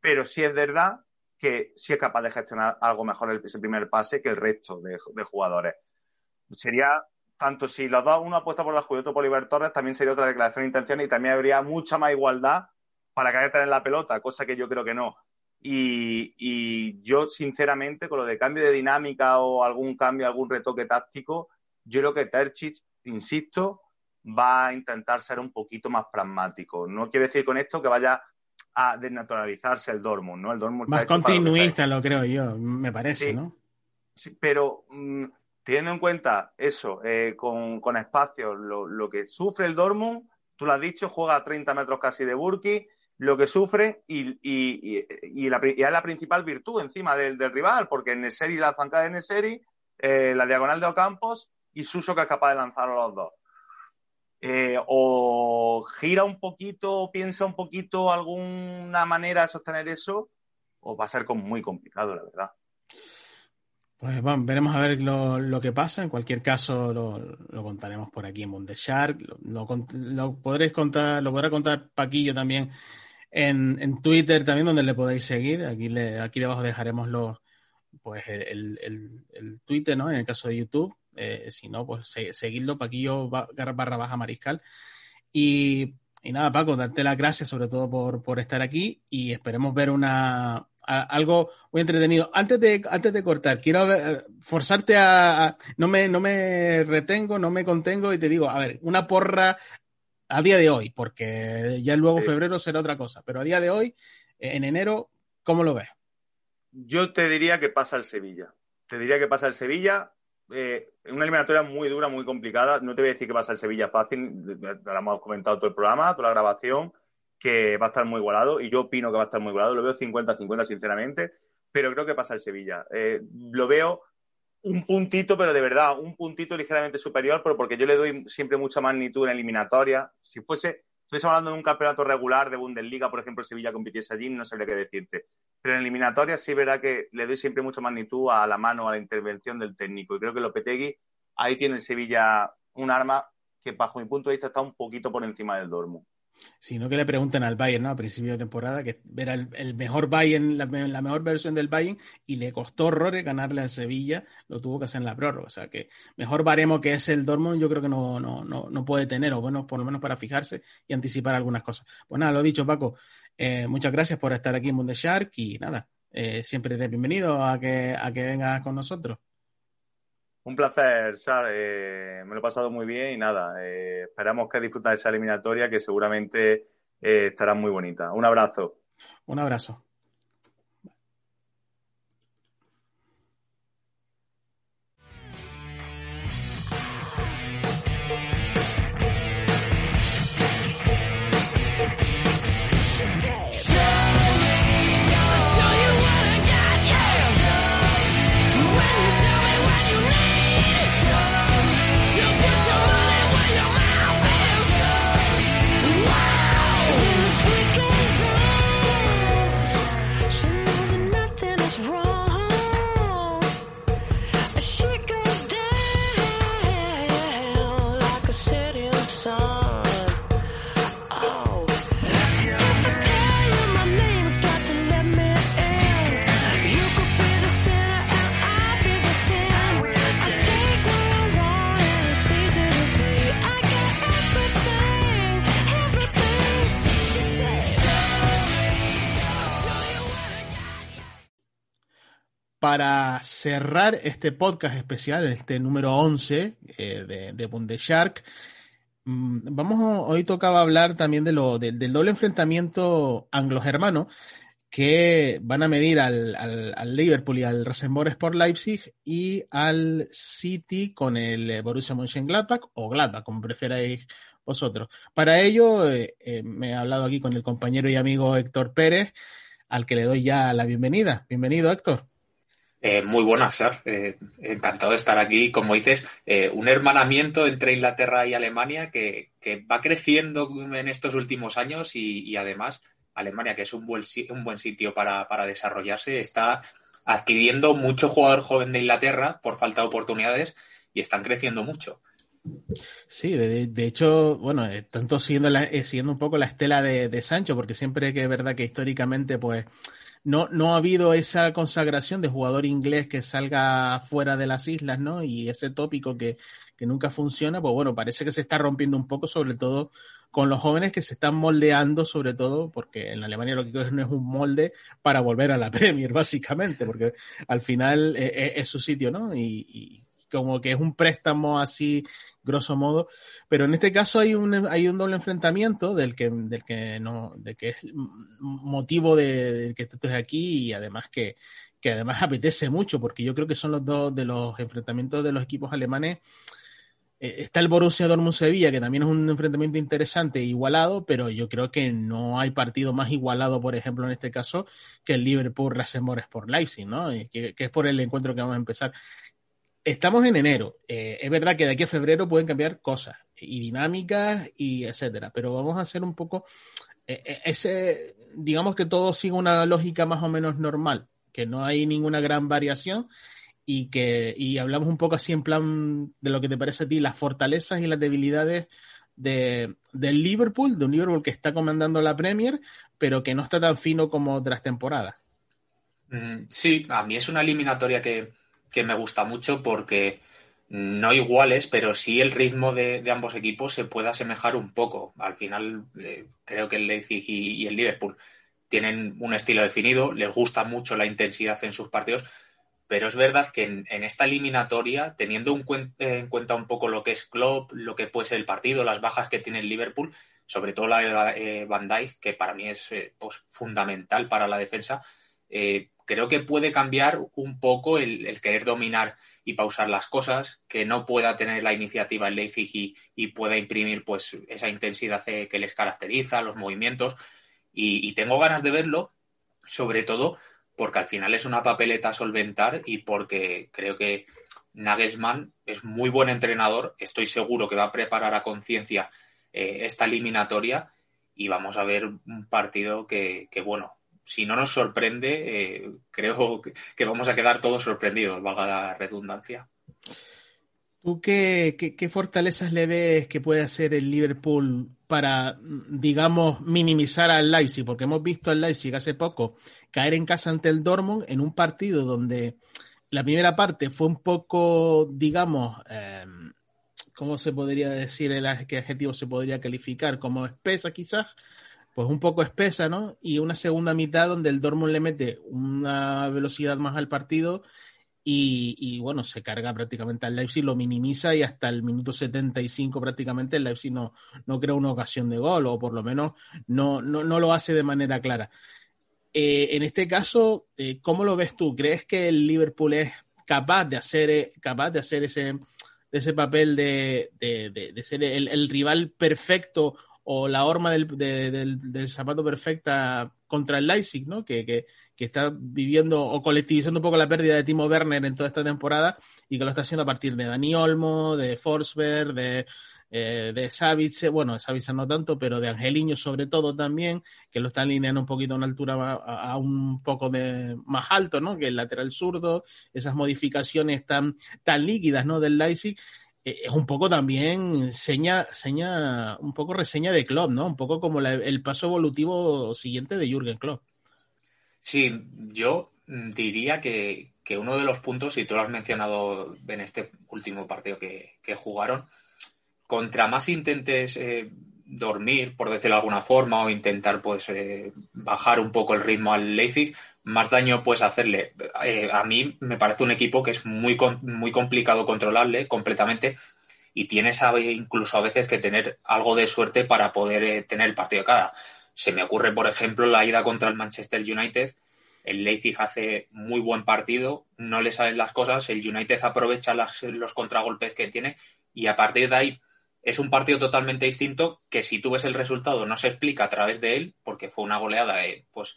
S5: pero sí es verdad que sí es capaz de gestionar algo mejor el, ese primer pase que el resto de, jugadores. Sería, tanto si los dos, uno apuesta por la y otro por Oliver Torres, también sería otra declaración de intención y también habría mucha más igualdad para que haya tener la pelota, cosa que yo creo que no. Y, y, yo, sinceramente, con lo de cambio de dinámica o algún cambio, algún retoque táctico, yo creo que Terchich, insisto, va a intentar ser un poquito más pragmático. No quiere decir con esto que vaya a desnaturalizarse el Dortmund, ¿no? El Dortmund
S1: Más continuista, lo, lo, creo yo, me parece,
S5: sí,
S1: ¿no?
S5: Sí, pero mmm, teniendo en cuenta eso, eh, con, con espacio, lo, lo, que sufre el Dortmund, tú lo has dicho, juega a 30 metros casi de Burki, lo que sufre y, y, y, y, la, y es la principal virtud encima del, del rival, porque en Neseri, la zancada de Neseri, eh, la diagonal de Ocampos y Suso que es capaz de lanzar a los dos eh, o gira un poquito, piensa un poquito alguna manera de sostener eso, o va a ser como muy complicado, la verdad.
S1: Pues bueno, veremos a ver lo, lo que pasa. En cualquier caso, lo, lo contaremos por aquí en Bundeshark. Lo, lo, podréis contar, lo podrá contar Paquillo también en, en, Twitter, también donde le podéis seguir. Aquí, le, aquí debajo dejaremos los, pues el, el, el Twitter, ¿no? En el caso de YouTube. Eh, si no, pues se, seguidlo, Paquillo barra baja mariscal. Y, y, nada, Paco, darte las gracias sobre todo por, por estar aquí y esperemos ver una a, algo muy entretenido. Antes de, antes de cortar, quiero ver, forzarte a, a, no, me, no me retengo, no me contengo y te digo, a ver, una porra a día de hoy, porque ya luego febrero será otra cosa, pero a día de hoy, en enero, ¿cómo lo ves?
S5: Yo te diría que pasa el Sevilla. Te diría que pasa el Sevilla. Eh, una eliminatoria muy dura, muy complicada. No te voy a decir que pasa el Sevilla fácil. Te lo hemos comentado todo el programa, toda la grabación, que va a estar muy igualado. Y yo opino que va a estar muy igualado. Lo veo 50-50, sinceramente. Pero creo que pasa el Sevilla. Eh, lo veo un puntito, pero de verdad, un puntito ligeramente superior, pero porque yo le doy siempre mucha magnitud en eliminatoria. Si fuese, estuviésemos hablando de un campeonato regular de Bundesliga, por ejemplo, Sevilla compitiese allí, no sabría qué decirte. Pero en eliminatoria sí verá que le doy siempre mucha magnitud a la mano, a la intervención del técnico. Y creo que Lopetegui, ahí tiene el Sevilla un arma que, bajo mi punto de vista, está un poquito por encima del Dortmund.
S1: Sino que le preguntan al Bayern, ¿no? A principio de temporada, que era el, mejor Bayern, la, mejor versión del Bayern, y le costó horrores ganarle al Sevilla, lo tuvo que hacer en la prórroga. O sea que mejor baremo que es el Dortmund, yo creo que no, no, no, no puede tener, o bueno, por lo menos para fijarse y anticipar algunas cosas. Pues nada, lo dicho, Paco, eh, muchas gracias por estar aquí en Bundeshark y nada, eh, siempre eres bienvenido a que, a que vengas con nosotros.
S5: Un placer, Sar. Eh, me lo he pasado muy bien y nada, eh, esperamos que disfrutas de esa eliminatoria que seguramente eh, estará muy bonita. Un abrazo.
S1: Un abrazo. Para cerrar este podcast especial, este número 11 eh, de, de mm, vamos, hoy tocaba hablar también del doble enfrentamiento anglo-germano que van a medir al, Liverpool y al Rosenborg Sport Leipzig y al City con el Borussia Mönchengladbach o Gladbach, como preferáis vosotros. Para ello, eh, eh, me he hablado aquí con el compañero y amigo Héctor Pérez, al que le doy ya la bienvenida. Bienvenido, Héctor.
S6: Eh, muy buenas, Sar. Eh, encantado de estar aquí. Como dices, eh, un hermanamiento entre Inglaterra y Alemania que, va creciendo en estos últimos años y, además Alemania, que es un buen, un buen sitio para, desarrollarse, está adquiriendo mucho jugador joven de Inglaterra por falta de oportunidades y están creciendo mucho.
S1: Sí, de, hecho, bueno, tanto siguiendo, siguiendo un poco la estela de, de Sancho, porque siempre que es verdad que históricamente, pues no, no ha habido esa consagración de jugador inglés que salga fuera de las islas, ¿no? Y ese tópico que, que nunca funciona, pues bueno, parece que se está rompiendo un poco, sobre todo con los jóvenes que se están moldeando, sobre todo porque en Alemania lo que es no es un molde para volver a la Premier, básicamente, porque al final eh, eh, es, su sitio, ¿no? Y, como que es un préstamo así grosso modo. Pero en este caso hay un, hay un doble enfrentamiento del que, del que no, de que es motivo de, que estés aquí y además que, que además apetece mucho, porque yo creo que son los dos de los enfrentamientos de los equipos alemanes. Eh, está el Borussia Dortmund Sevilla, que también es un enfrentamiento interesante e igualado, pero yo creo que no hay partido más igualado, por ejemplo, en este caso, que el Liverpool Rasenborg por Leipzig, ¿no? Que, es por el encuentro que vamos a empezar estamos en enero. Eh, es verdad que de aquí a febrero pueden cambiar cosas y dinámicas y etcétera, pero vamos a hacer un poco eh, eh, ese, digamos que todo sigue una lógica más o menos normal, que no hay ninguna gran variación y que y hablamos un poco así en plan de lo que te parece a ti, las fortalezas y las debilidades de, del Liverpool, de un Liverpool que está comandando la Premier, pero que no está tan fino como otras temporadas.
S6: Mm, sí, a mí es una eliminatoria que, que me gusta mucho porque no iguales, pero sí el ritmo de, ambos equipos se puede asemejar un poco. Al final, eh, creo que el Leipzig y, el Liverpool tienen un estilo definido, les gusta mucho la intensidad en sus partidos, pero es verdad que en, esta eliminatoria, teniendo en cuenta un poco lo que es Klopp, lo que puede ser el partido, las bajas que tiene el Liverpool, sobre todo la de eh, Van Dijk, que para mí es eh, pues, fundamental para la defensa, creo que puede cambiar un poco el, querer dominar y pausar las cosas, que no pueda tener la iniciativa el Leipzig y, pueda imprimir pues esa intensidad que les caracteriza, los movimientos. Y, tengo ganas de verlo, sobre todo porque al final es una papeleta a solventar y porque creo que Nagelsmann es muy buen entrenador, estoy seguro que va a preparar a conciencia eh, esta eliminatoria y vamos a ver un partido que, que bueno, si no nos sorprende, eh, creo que, vamos a quedar todos sorprendidos, valga la redundancia.
S1: ¿Tú qué, fortalezas le ves que puede hacer el Liverpool para, digamos, minimizar al Leipzig? Porque hemos visto al Leipzig hace poco caer en casa ante el Dortmund en un partido donde la primera parte fue un poco, digamos, em, ¿cómo se podría decir? El, ¿Qué adjetivo se podría calificar? Como espesa quizás, pues un poco espesa, ¿no? Y una segunda mitad donde el Dortmund le mete una velocidad más al partido y, bueno, se carga prácticamente al Leipzig, lo minimiza y hasta el minuto 75 prácticamente el Leipzig no, no crea una ocasión de gol o por lo menos no, no, no lo hace de manera clara. Eh, en este caso, eh, ¿cómo lo ves tú? ¿Crees que el Liverpool es capaz de hacer, eh, capaz de hacer ese, ese papel de, de, ser el, el, rival perfecto o la horma del, del, zapato perfecta contra el Leipzig, ¿no? Que, que, que, está viviendo o colectivizando un poco la pérdida de Timo Werner en toda esta temporada y que lo está haciendo a partir de Dani Olmo, de Forsberg, de, eh, de bueno, de no tanto, pero de Angeliño sobre todo también, que lo está alineando un poquito a una altura a, un poco de, más alto, ¿no? Que el lateral zurdo, esas modificaciones tan, tan líquidas, ¿no? Del Leipzig, es un poco también seña, seña, un poco reseña de Klopp, ¿no? Un poco como el paso evolutivo siguiente de Jürgen Klopp.
S6: Sí, yo diría que, uno de los puntos, y tú lo has mencionado en este último partido que, jugaron, contra más intentes eh, dormir, por decirlo de alguna forma, o intentar pues eh, bajar un poco el ritmo al Leipzig, más daño puedes hacerle. Eh, a mí me parece un equipo que es muy, muy complicado controlarle completamente y tienes incluso a veces que tener algo de suerte para poder eh, tener el partido de cara. Se me ocurre, por ejemplo, la ida contra el Manchester United. El Leipzig hace muy buen partido, no le salen las cosas, el United aprovecha los contragolpes que tiene y a partir de ahí es un partido totalmente distinto que si tú ves el resultado no se explica a través de él, porque fue una goleada eh, pues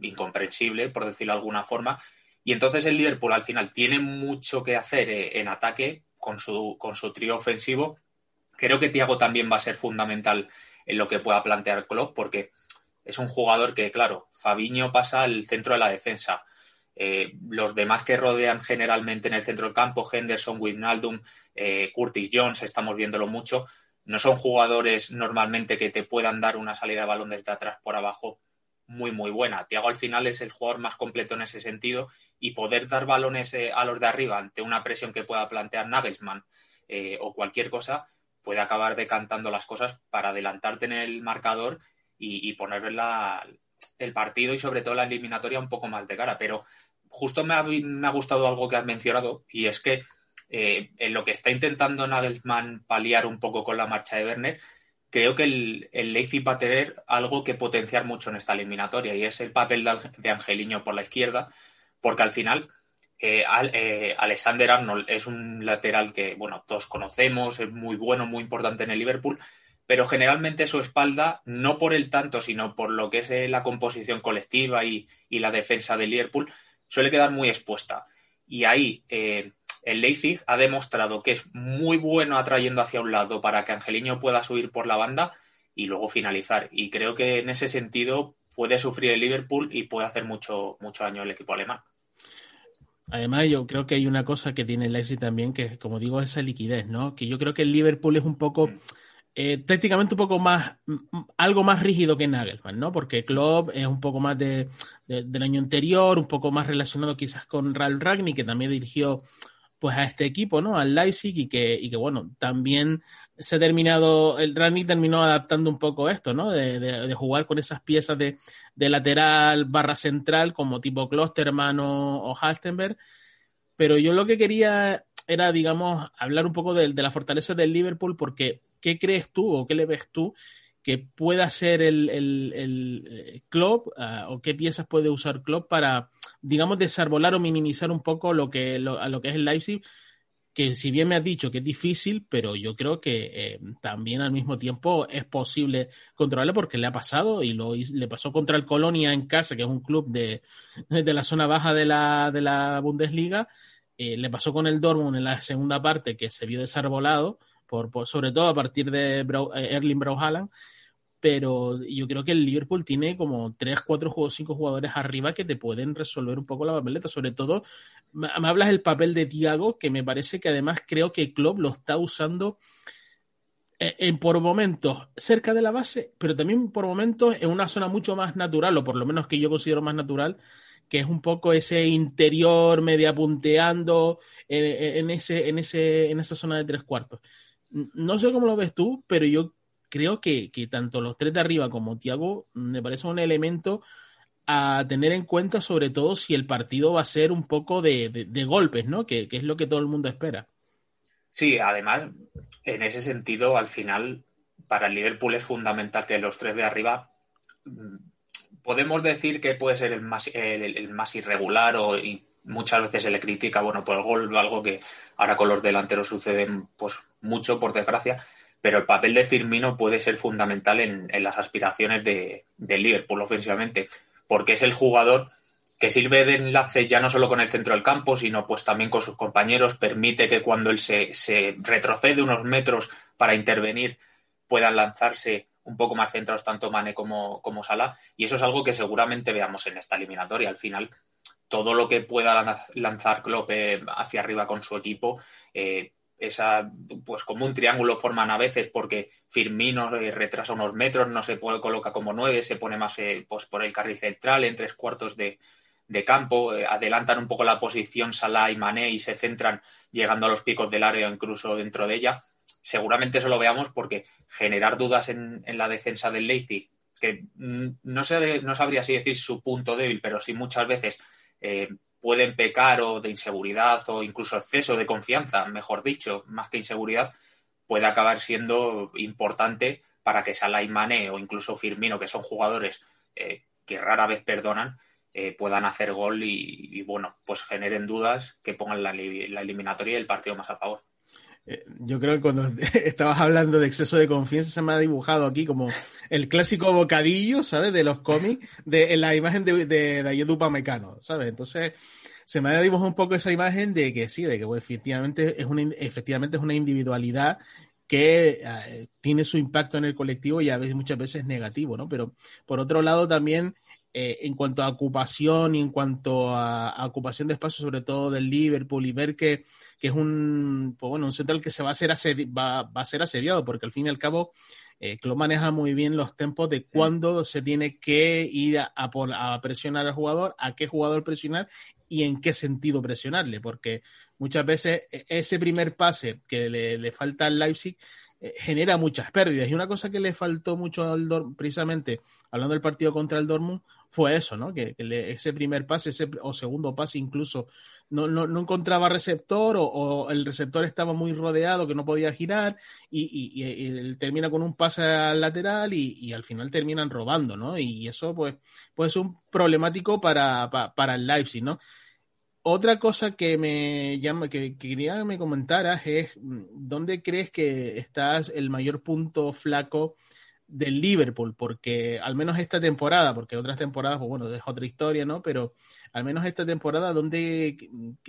S6: incomprensible, por decirlo de alguna forma. Y entonces el Liverpool al final tiene mucho que hacer eh, en ataque con su, con su trío ofensivo. Creo que Thiago también va a ser fundamental en lo que pueda plantear Klopp, porque es un jugador que, claro, Fabiño pasa al centro de la defensa. Eh, los demás que rodean generalmente en el centro del campo, Henderson, Wijnaldum, eh, Curtis Jones, estamos viéndolo mucho, no son jugadores normalmente que te puedan dar una salida de balón desde atrás por abajo muy, muy buena. Tiago al final es el jugador más completo en ese sentido y poder dar balones eh, a los de arriba ante una presión que pueda plantear Nagelsmann eh, o cualquier cosa, puede acabar decantando las cosas para adelantarte en el marcador y, poner el partido y sobre todo la eliminatoria un poco más de cara. Pero justo me ha, me ha gustado algo que has mencionado y es que eh, en lo que está intentando Nagelsmann paliar un poco con la marcha de Werner creo que el, el Leipzig va a tener algo que potenciar mucho en esta eliminatoria y es el papel de, Angeliño por la izquierda, porque al final eh, eh, Alexander Arnold es un lateral que, bueno, todos conocemos, es muy bueno, muy importante en el Liverpool, pero generalmente su espalda, no por el tanto, sino por lo que es eh, la composición colectiva y, la defensa del Liverpool, suele quedar muy expuesta. Y ahí el Leipzig ha demostrado que es muy bueno atrayendo hacia un lado para que Angeliño pueda subir por la banda y luego finalizar. Y creo que en ese sentido puede sufrir el Liverpool y puede hacer mucho, mucho daño el equipo alemán.
S1: Además, yo creo que hay una cosa que tiene el Leipzig también, que como digo, es esa liquidez, ¿no? Que yo creo que el Liverpool es un poco, mm. eh, técnicamente un poco más, algo más rígido que Nagelsmann, ¿no? Porque Klopp es un poco más de, del año anterior, un poco más relacionado quizás con Ralf Ragni, que también dirigió pues a este equipo, ¿no? Al Leipzig y que, y que bueno, también se ha terminado, el Rani terminó adaptando un poco esto, ¿no? De, jugar con esas piezas de, lateral barra central como tipo Klosterman o, o Halstenberg. Pero yo lo que quería era, digamos, hablar un poco de, la fortaleza del Liverpool porque ¿qué crees tú o qué le ves tú que pueda ser el, el, el eh, club ah, o qué piezas puede usar club para, digamos, desarbolar o minimizar un poco lo que, lo, a lo que es el Leipzig, que si bien me has dicho que es difícil, pero yo creo que eh, también al mismo tiempo es posible controlarlo porque le ha pasado y lo le pasó contra el Colonia en casa, que es un club de, de la zona baja de la, de la Bundesliga, eh, le pasó con el Dortmund en la segunda parte que se vio desarbolado por, sobre todo a partir de eh, Erling Brauhalan, pero yo creo que el Liverpool tiene como 3, 4, 5 jugadores arriba que te pueden resolver un poco la papeleta, sobre todo me hablas del papel de Thiago, que me parece que además creo que Klopp lo está usando eh, en, por momentos cerca de la base, pero también por momentos en una zona mucho más natural, o por lo menos que yo considero más natural, que es un poco ese interior media punteando en, ese, en, ese, en esa zona de tres cuartos no sé cómo lo ves tú, pero yo creo que, tanto los tres de arriba como Tiago me parece un elemento a tener en cuenta, sobre todo si el partido va a ser un poco de, golpes, ¿no? Que, es lo que todo el mundo espera.
S6: Sí, además, en ese sentido, al final, para el Liverpool es fundamental que los tres de arriba mm, podemos decir que puede ser el más, el, más irregular o muchas veces se le critica, bueno, por el gol, algo que ahora con los delanteros sucede pues mucho, por desgracia, pero el papel de Firmino puede ser fundamental en, las aspiraciones de, del Liverpool ofensivamente, porque es el jugador que sirve de enlace ya no solo con el centro del campo, sino pues también con sus compañeros, permite que cuando él se, se retrocede unos metros para intervenir puedan lanzarse un poco más centrados tanto Mane como, como Salah, y eso es algo que seguramente veamos en esta eliminatoria. Al final, todo lo que pueda lanzar Klopp eh, hacia arriba con su equipo, eh, esa, pues como un triángulo forman a veces porque Firmino eh, retrasa unos metros, no se puede, coloca como nueve, se pone más pues por el carril central en tres cuartos de, campo, adelantan un poco la posición Salah y Mané y se centran llegando a los picos del área incluso dentro de ella. Seguramente eso lo veamos porque generar dudas en, la defensa del Leipzig, que no, sé, no sabría si decir su punto débil, pero sí muchas veces eh, pueden pecar o de inseguridad o incluso exceso de confianza, mejor dicho, más que inseguridad, puede acabar siendo importante para que Salah y Mané o incluso Firmino, que son jugadores eh, que rara vez perdonan, eh, puedan hacer gol y, bueno, pues generen dudas que pongan la, la eliminatoria y el partido más a favor.
S1: Eh, yo creo que cuando estabas hablando de exceso de confianza se me ha dibujado aquí como el clásico bocadillo, ¿sabes? De los cómics, de la imagen de, de, de ¿sabes? Entonces se me ha dibujado un poco esa imagen de que sí, de que efectivamente, es una, efectivamente es una individualidad que eh, tiene su impacto en el colectivo y a veces muchas veces negativo, ¿no? Pero por otro lado también eh, en cuanto a ocupación y en cuanto a, ocupación de espacio, sobre todo del Liverpool, y ver que, es un, pues bueno, un central que se va a, ser va, a ser asediado, porque al fin y al cabo eh, Klopp maneja muy bien los tempos de cuándo se tiene que ir a, a, presionar al jugador, a qué jugador presionar y en qué sentido presionarle, porque muchas veces e, ese primer pase que le, le falta al Leipzig eh, genera muchas pérdidas. Y una cosa que le faltó mucho al Dortmund, precisamente hablando del partido contra el Dortmund, fue eso, ¿no? Que, ese primer pase, ese, o segundo pase incluso, no, no, no encontraba receptor o, el receptor estaba muy rodeado que no podía girar y, y, termina con un pase al lateral y, al final terminan robando, ¿no? Y eso pues, pues es un problemático para, para, el Leipzig, ¿no? Otra cosa que me llama, que, quería que me comentaras es mm, dónde crees que estás el mayor punto flaco del Liverpool, porque al menos esta temporada, porque otras temporadas, pues bueno, es otra historia, ¿no? Pero al menos esta temporada, donde,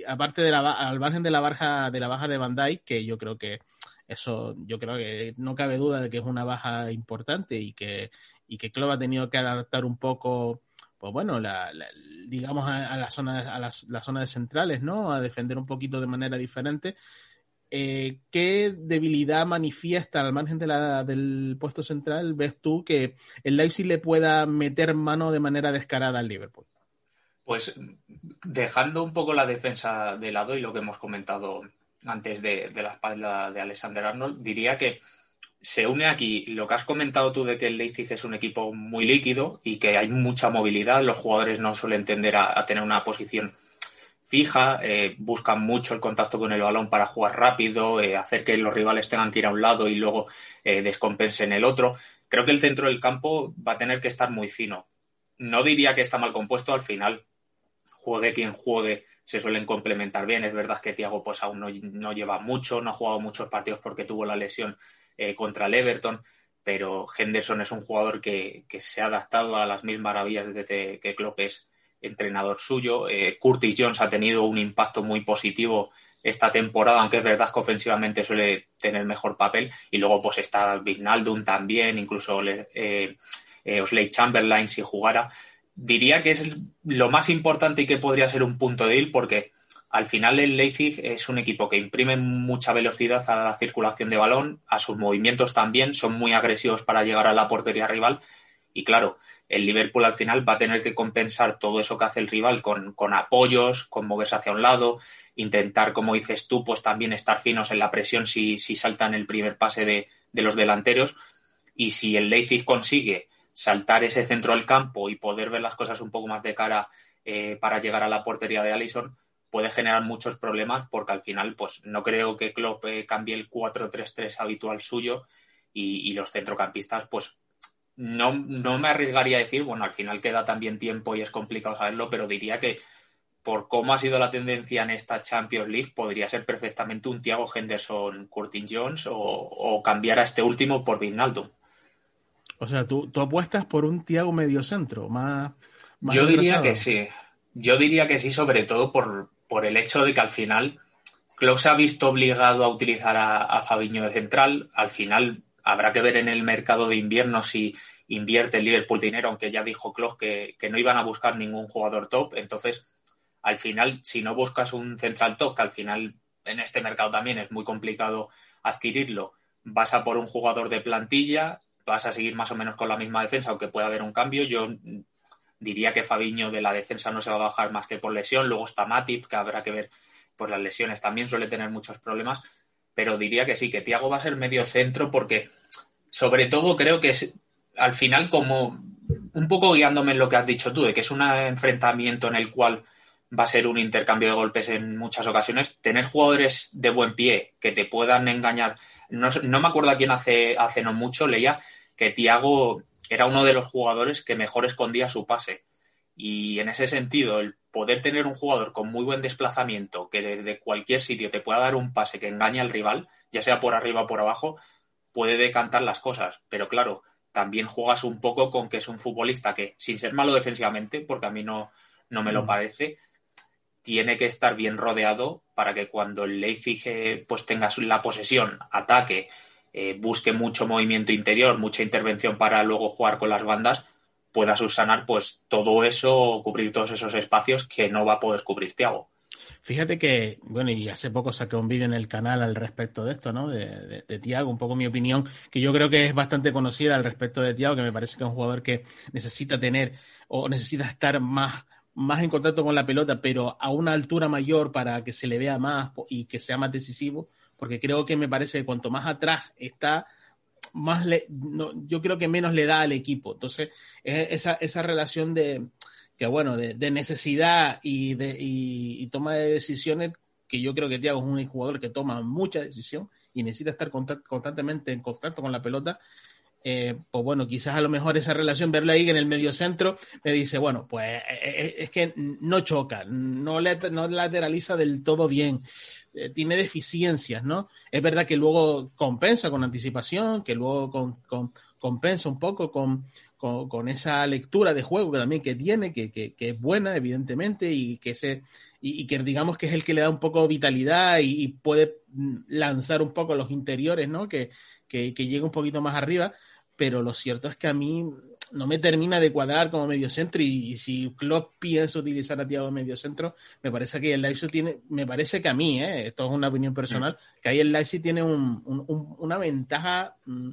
S1: aparte de la, al margen de la baja, de la baja de Van Dijk, que yo creo que eso, yo creo que no cabe duda de que es una baja importante y que, y que Klopp ha tenido que adaptar un poco pues bueno, la, digamos a, la zona, a las, zonas centrales, ¿no? A defender un poquito de manera diferente. Eh, ¿Qué debilidad manifiesta al margen del puesto central ves tú que el Leipzig le pueda meter mano de manera descarada al Liverpool?
S6: Pues dejando un poco la defensa de lado y lo que hemos comentado antes de, de la espalda de Alexander Arnold, diría que se une aquí lo que has comentado tú de que el Leipzig es un equipo muy líquido y que hay mucha movilidad, los jugadores no suelen tender a, tener una posición fija, eh, buscan mucho el contacto con el balón para jugar rápido, eh, hacer que los rivales tengan que ir a un lado y luego eh, descompensen el otro. Creo que el centro del campo va a tener que estar muy fino. No diría que está mal compuesto, al final, juegue quien juegue, se suelen complementar bien. Es verdad que Thiago pues aún no, lleva mucho, no ha jugado muchos partidos porque tuvo la lesión contra el Everton, pero Henderson es un jugador que, se ha adaptado a las mil maravillas desde que Klopp entrenador suyo. Eh, Curtis Jones ha tenido un impacto muy positivo esta temporada, aunque es verdad que ofensivamente suele tener mejor papel. Y luego pues está Vignaldum también, incluso eh, eh, Osley Chamberlain si jugara. Diría que es lo más importante y que podría ser un punto de ir porque al final el Leipzig es un equipo que imprime mucha velocidad a la circulación de balón, a sus movimientos también, son muy agresivos para llegar a la portería rival y claro, el Liverpool al final va a tener que compensar todo eso que hace el rival con, apoyos, con moverse hacia un lado, intentar, como dices tú, pues también estar finos en la presión si, si saltan el primer pase de, los delanteros. Y si el Leipzig consigue saltar ese centro del campo y poder ver las cosas un poco más de cara eh, para llegar a la portería de Allison, puede generar muchos problemas porque al final, pues no creo que Klopp eh, cambie el 4-3-3 habitual suyo y, y, los centrocampistas, pues no, no me arriesgaría a decir, bueno, al final queda también tiempo y es complicado saberlo, pero diría que por cómo ha sido la tendencia en esta Champions League, podría ser perfectamente un Thiago Henderson, Curtin Jones o, cambiar a este último por Vignaldo.
S1: O sea, ¿tú, tú apuestas por un Thiago mediocentro, más,
S6: más Yo diría que sí. Yo diría que sí, sobre todo por, por el hecho de que al final Klopp se ha visto obligado a utilizar a, a Fabiño de central. Al final Habrá que ver en el mercado de invierno si invierte el Liverpool dinero, aunque ya dijo Klopp que, no iban a buscar ningún jugador top. Entonces, al final, si no buscas un central top, que al final en este mercado también es muy complicado adquirirlo, vas a por un jugador de plantilla, vas a seguir más o menos con la misma defensa, aunque pueda haber un cambio. Yo diría que Fabiño de la defensa no se va a bajar más que por lesión. Luego está Matip, que habrá que ver, pues las lesiones también suele tener muchos problemas pero diría que sí, que Tiago va a ser medio centro porque sobre todo creo que es al final como un poco guiándome en lo que has dicho tú, de que es un enfrentamiento en el cual va a ser un intercambio de golpes en muchas ocasiones, tener jugadores de buen pie que te puedan engañar. No, no me acuerdo a quién hace, hace no mucho leía que Tiago era uno de los jugadores que mejor escondía su pase. Y en ese sentido, el poder tener un jugador con muy buen desplazamiento, que desde cualquier sitio te pueda dar un pase que engañe al rival, ya sea por arriba o por abajo, puede decantar las cosas. Pero claro, también juegas un poco con que es un futbolista que, sin ser malo defensivamente, porque a mí no, no me lo mm. parece, tiene que estar bien rodeado para que cuando el Leipzig eh, pues tenga la posesión, ataque, eh, busque mucho movimiento interior, mucha intervención para luego jugar con las bandas, pueda subsanar pues todo eso, cubrir todos esos espacios que no va a poder cubrir Tiago.
S1: Fíjate que, bueno, y hace poco saqué un vídeo en el canal al respecto de esto, ¿no? De, de, Tiago, un poco mi opinión, que yo creo que es bastante conocida al respecto de Tiago, que me parece que es un jugador que necesita tener o necesita estar más, más en contacto con la pelota, pero a una altura mayor para que se le vea más y que sea más decisivo, porque creo que me parece que cuanto más atrás está, más le, yo creo que menos le da al equipo. Entonces, esa, esa relación de, que bueno, de, necesidad y, de, y, toma de decisiones, que yo creo que Thiago es un jugador que toma mucha decisión y necesita estar constantemente en contacto con la pelota. Eh, pues bueno, quizás a lo mejor esa relación, verla ahí en el medio centro, me dice, bueno, pues eh, eh, es que no choca, no, no lateraliza del todo bien. Eh, tiene deficiencias, ¿no? Es verdad que luego compensa con anticipación, que luego con, compensa un poco con, con, esa lectura de juego que también que tiene, que, que, es buena, evidentemente, y que se y, que digamos que es el que le da un poco vitalidad y, puede lanzar un poco los interiores, ¿no? Que, que, que un poquito más arriba, pero lo cierto es que a mí no me termina de cuadrar como mediocentro y, y si Klopp piensa utilizar a Thiago mediocentro, me parece que el Leipzig tiene, me parece que a mí, ¿eh? esto es una opinión personal, mm. que ahí el Leipzig tiene una ventaja mm,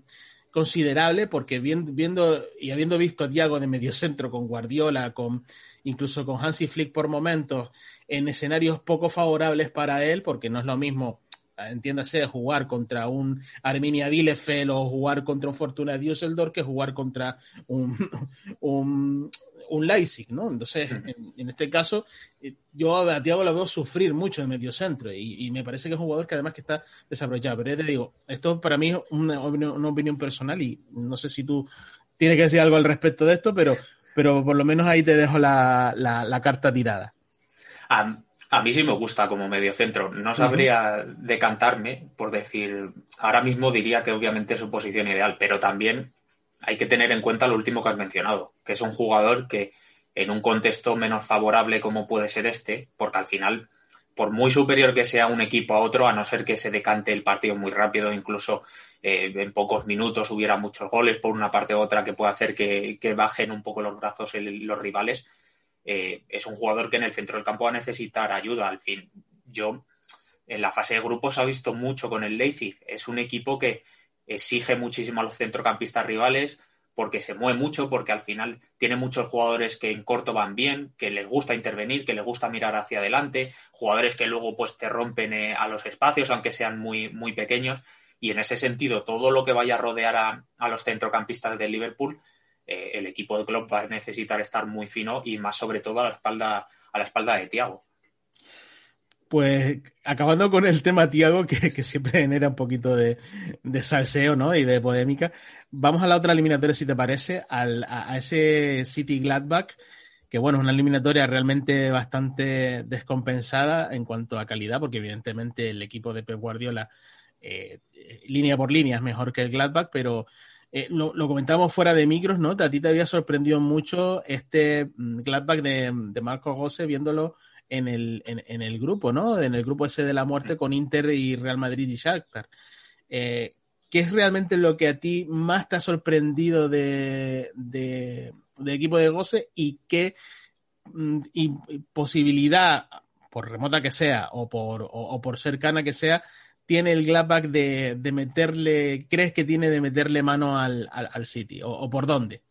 S1: considerable porque viendo, y habiendo visto a Thiago de mediocentro con Guardiola, con incluso con Hansi Flick por momentos, en escenarios poco favorables para él, porque no es lo mismo entiéndase, jugar contra un Arminia Bielefeld o jugar contra un Fortuna Düsseldorf que jugar contra un, un, un Leipzig, ¿no? Entonces, en, este caso, eh, yo a Tiago lo veo sufrir mucho en medio centro y, me parece que es un jugador que además que está desaprovechado. Pero ya te digo, esto para mí es una, opinión personal y no sé si tú tienes que decir algo al respecto de esto, pero, pero por lo menos ahí te dejo la, la, carta tirada.
S6: A mí sí me gusta como mediocentro. No sabría decantarme por decir, ahora mismo diría que obviamente es su posición ideal, pero también hay que tener en cuenta lo último que has mencionado, que es un jugador que en un contexto menos favorable como puede ser este, porque al final, por muy superior que sea un equipo a otro, a no ser que se decante el partido muy rápido, incluso eh, en pocos minutos hubiera muchos goles por una parte u otra que puede hacer que, bajen un poco los brazos los rivales, eh, es un jugador que en el centro del campo va a necesitar ayuda. Al fin, yo en la fase de grupos ha visto mucho con el Leipzig. Es un equipo que exige muchísimo a los centrocampistas rivales porque se mueve mucho, porque al final tiene muchos jugadores que en corto van bien, que les gusta intervenir, que les gusta mirar hacia adelante, jugadores que luego pues te rompen eh, a los espacios, aunque sean muy, muy pequeños. Y en ese sentido, todo lo que vaya a rodear a, a los centrocampistas del Liverpool eh, el equipo de club va a necesitar estar muy fino y más sobre todo a la espalda, a la espalda de Tiago.
S1: Pues acabando con el tema Tiago, que, siempre genera un poquito de, salseo ¿no? y de polémica, vamos a la otra eliminatoria, si te parece, a, ese City Gladbach, que bueno, es una eliminatoria realmente bastante descompensada en cuanto a calidad, porque evidentemente el equipo de Pep Guardiola, eh, línea por línea, es mejor que el Gladbach, pero eh, lo, comentábamos fuera de micros, ¿no? A ti te había sorprendido mucho este mm, Gladbach de, de Marco Gose viéndolo en el, en, el grupo, ¿no? En el grupo ese de la muerte con Inter y Real Madrid y Shakhtar. Eh, ¿Qué es realmente lo que a ti más te ha sorprendido de, de, equipo de Gose y qué mm, y posibilidad, por remota que sea o por, o por cercana que sea, tiene el Gladbach de, de meterle, crees que tiene de meterle mano al, al, City? O, por dónde?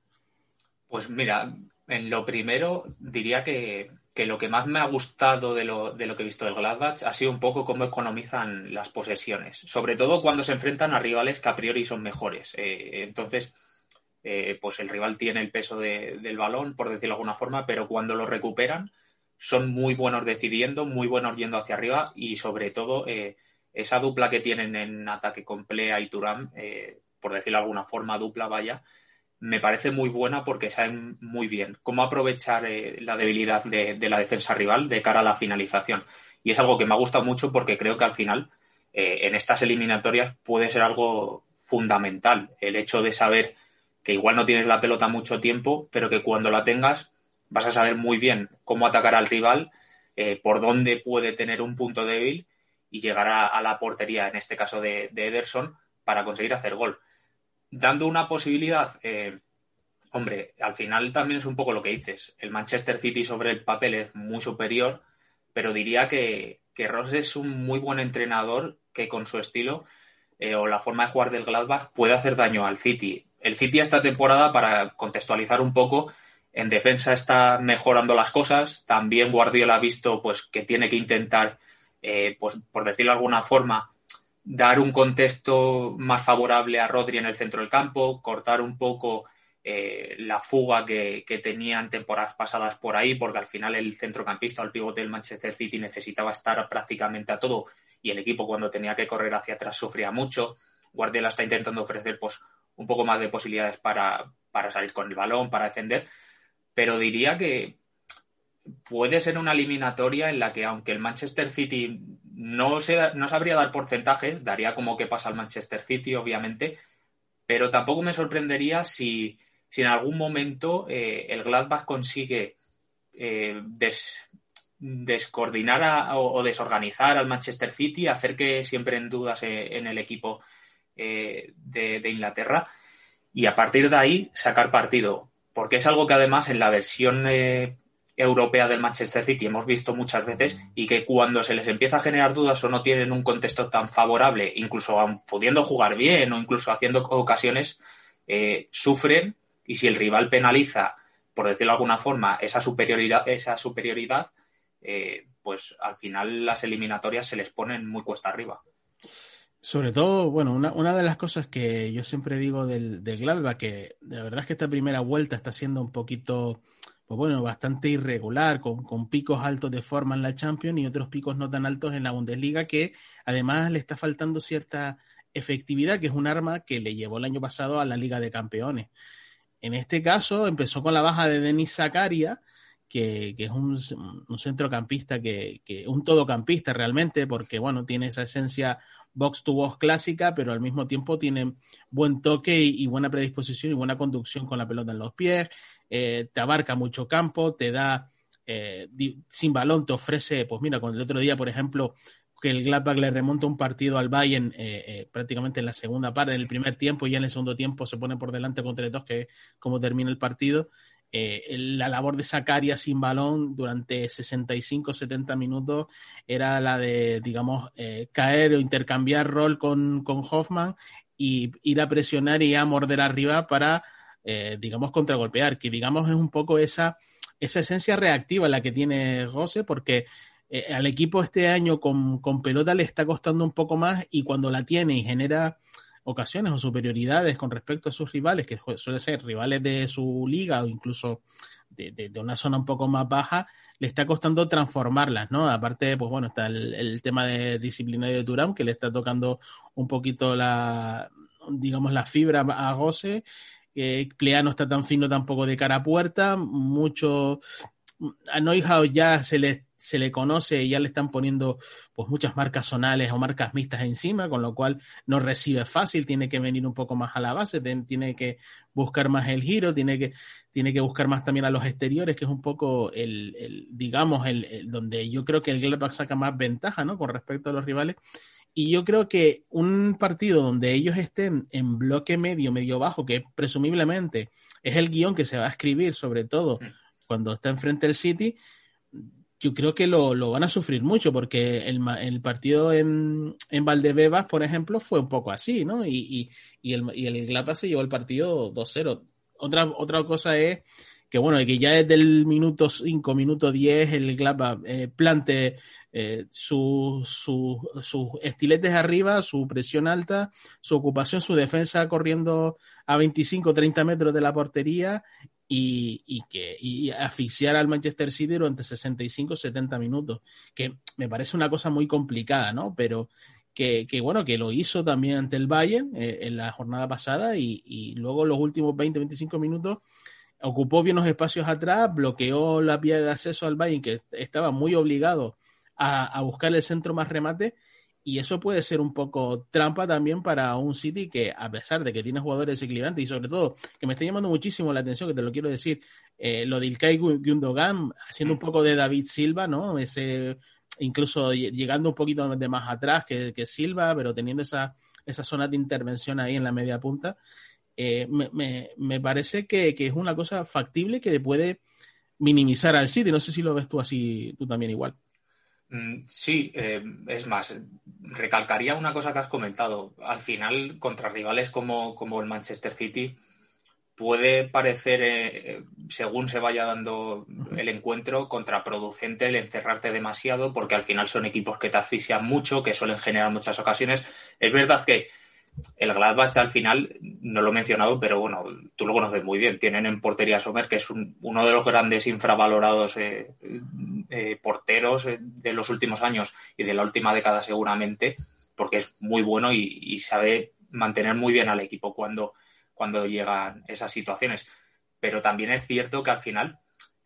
S6: Pues mira, en lo primero diría que, lo que más me ha gustado de lo, de lo, que he visto del Gladbach ha sido un poco cómo economizan las posesiones, sobre todo cuando se enfrentan a rivales que a priori son mejores. Eh, entonces, eh, pues el rival tiene el peso del balón, por decirlo de alguna forma, pero cuando lo recuperan son muy buenos decidiendo, muy buenos yendo hacia arriba y sobre todo eh, esa dupla que tienen en ataque con Plea y Turán, eh, por decirlo de alguna forma, dupla vaya, me parece muy buena porque saben muy bien cómo aprovechar eh, la debilidad de, la defensa rival de cara a la finalización. Y es algo que me ha gustado mucho porque creo que al final, eh, en estas eliminatorias, puede ser algo fundamental el hecho de saber que igual no tienes la pelota mucho tiempo, pero que cuando la tengas vas a saber muy bien cómo atacar al rival, por dónde puede tener un punto débil y llegar a, la portería, en este caso de, Ederson, para conseguir hacer gol. Dando una posibilidad, eh, hombre, al final también es un poco lo que dices. El Manchester City sobre el papel es muy superior, pero diría que, que Ross es un muy buen entrenador que con su estilo eh, o la forma de jugar del Gladbach puede hacer daño al City. El City esta temporada, para contextualizar un poco, en defensa está mejorando las cosas. También Guardiola ha visto pues, que tiene que intentar eh, pues por decirlo de alguna forma, dar un contexto más favorable a Rodri en el centro del campo, cortar un poco eh, la fuga que, que, tenían temporadas pasadas por ahí, porque al final el centrocampista el pivote del Manchester City necesitaba estar prácticamente a todo y el equipo cuando tenía que correr hacia atrás sufría mucho. Guardiola está intentando ofrecer pues, un poco más de posibilidades para, para salir con el balón, para defender, pero diría que puede ser una eliminatoria en la que, aunque el Manchester City no, se, no sabría dar porcentajes, daría como que pasa al Manchester City, obviamente, pero tampoco me sorprendería si, en algún momento eh, el Gladbach consigue eh, descoordinar o, desorganizar al Manchester City, hacer que siempre en dudas eh, en el equipo de Inglaterra y a partir de ahí sacar partido. Porque es algo que además en la versión europea del Manchester City hemos visto muchas veces y que cuando se les empieza a generar dudas o no tienen un contexto tan favorable, incluso pudiendo jugar bien o incluso haciendo ocasiones, eh, sufren y si el rival penaliza, por decirlo de alguna forma, esa superioridad, esa superioridad eh, pues al final las eliminatorias se les ponen muy cuesta arriba.
S1: Sobre todo, bueno, una, de las cosas que yo siempre digo del, del Gladbach, que la verdad es que esta primera vuelta está siendo un poquito pues bueno, bastante irregular, con, con, picos altos de forma en la Champions y otros picos no tan altos en la Bundesliga, que además le está faltando cierta efectividad, que es un arma que le llevó el año pasado a la Liga de Campeones. En este caso empezó con la baja de Denis Zakaria, que, que, es un, un centrocampista, que, que, un todocampista realmente, porque bueno, tiene esa esencia box to box clásica, pero al mismo tiempo tiene buen toque y, y buena predisposición y buena conducción con la pelota en los pies, eh, te abarca mucho campo, te da eh, sin balón, te ofrece, pues mira, con el otro día, por ejemplo, que el Gladbach le remonta un partido al Bayern eh, eh, prácticamente en la segunda parte, en el primer tiempo y ya en el segundo tiempo se pone por delante contra el que como termina el partido. La labor de Sacaria sin balón durante 65-70 minutos era la de, digamos, caer o intercambiar rol con, con, Hoffman y ir a presionar y a morder arriba para, eh, digamos, contragolpear, que digamos es un poco esa, esa esencia reactiva la que tiene José, porque eh, al equipo este año con, con, pelota le está costando un poco más y cuando la tiene y genera ocasiones o superioridades con respecto a sus rivales, que suelen ser rivales de su liga o incluso de, de, una zona un poco más baja, le está costando transformarlas, ¿no? Aparte, pues bueno, está el, el tema de disciplinario de Turán, que le está tocando un poquito la, digamos, la fibra a Gose. Eh, Plea no está tan fino tampoco de cara a puerta, mucho a Neuhaus ya se le se le conoce y ya le están poniendo pues muchas marcas zonales o marcas mixtas encima, con lo cual no recibe fácil, tiene que venir un poco más a la base, tiene que buscar más el giro, tiene que, tiene que buscar más también a los exteriores, que es un poco el, el digamos, el, el, donde yo creo que el Gladbach saca más ventaja, ¿no? Con respecto a los rivales. Y yo creo que un partido donde ellos estén en bloque medio, medio bajo, que presumiblemente es el guion que se va a escribir, sobre todo cuando está enfrente del City, yo creo que lo, lo, van a sufrir mucho porque el, el partido en, en, Valdebebas, por ejemplo, fue un poco así, ¿no? Y, y, y el, y el Gladbach se llevó el partido 2-0. Otra, otra cosa es que, bueno, que ya desde el minuto 5, minuto 10, el Gladbach eh, plante eh, sus su, estiletes arriba, su presión alta, su ocupación, su defensa corriendo a 25, 30 metros de la portería y, y, que, y asfixiar al Manchester City durante 65, 70 minutos, que me parece una cosa muy complicada, ¿no? Pero que, que bueno, que lo hizo también ante el Bayern eh, en la jornada pasada y, y, luego los últimos 20, 25 minutos ocupó bien los espacios atrás, bloqueó la vía de acceso al Bayern, que estaba muy obligado a, a buscar el centro más remate y eso puede ser un poco trampa también para un City que, a pesar de que tiene jugadores desequilibrantes y sobre todo que me está llamando muchísimo la atención, que te lo quiero decir, eh, lo de Ilkay Gundogan, haciendo un poco de David Silva, ¿no? Ese, incluso llegando un poquito de más atrás que, que Silva, pero teniendo esa, esa zona de intervención ahí en la media punta, eh, me, me, me, parece que, que es una cosa factible que le puede minimizar al City. No sé si lo ves tú así, tú también igual.
S6: Mm, sí, eh, es más, recalcaría una cosa que has comentado. Al final, contra rivales como, como el Manchester City, puede parecer, eh, según se vaya dando el encuentro, contraproducente el encerrarte demasiado, porque al final son equipos que te asfixian mucho, que suelen generar muchas ocasiones. Es verdad que el Gladbach al final, no lo he mencionado, pero bueno, tú lo conoces muy bien. Tienen en portería Sommer, que es un, uno de los grandes infravalorados eh, eh, porteros eh, de los últimos años y de la última década seguramente, porque es muy bueno y, y sabe mantener muy bien al equipo cuando, cuando llegan esas situaciones. Pero también es cierto que al final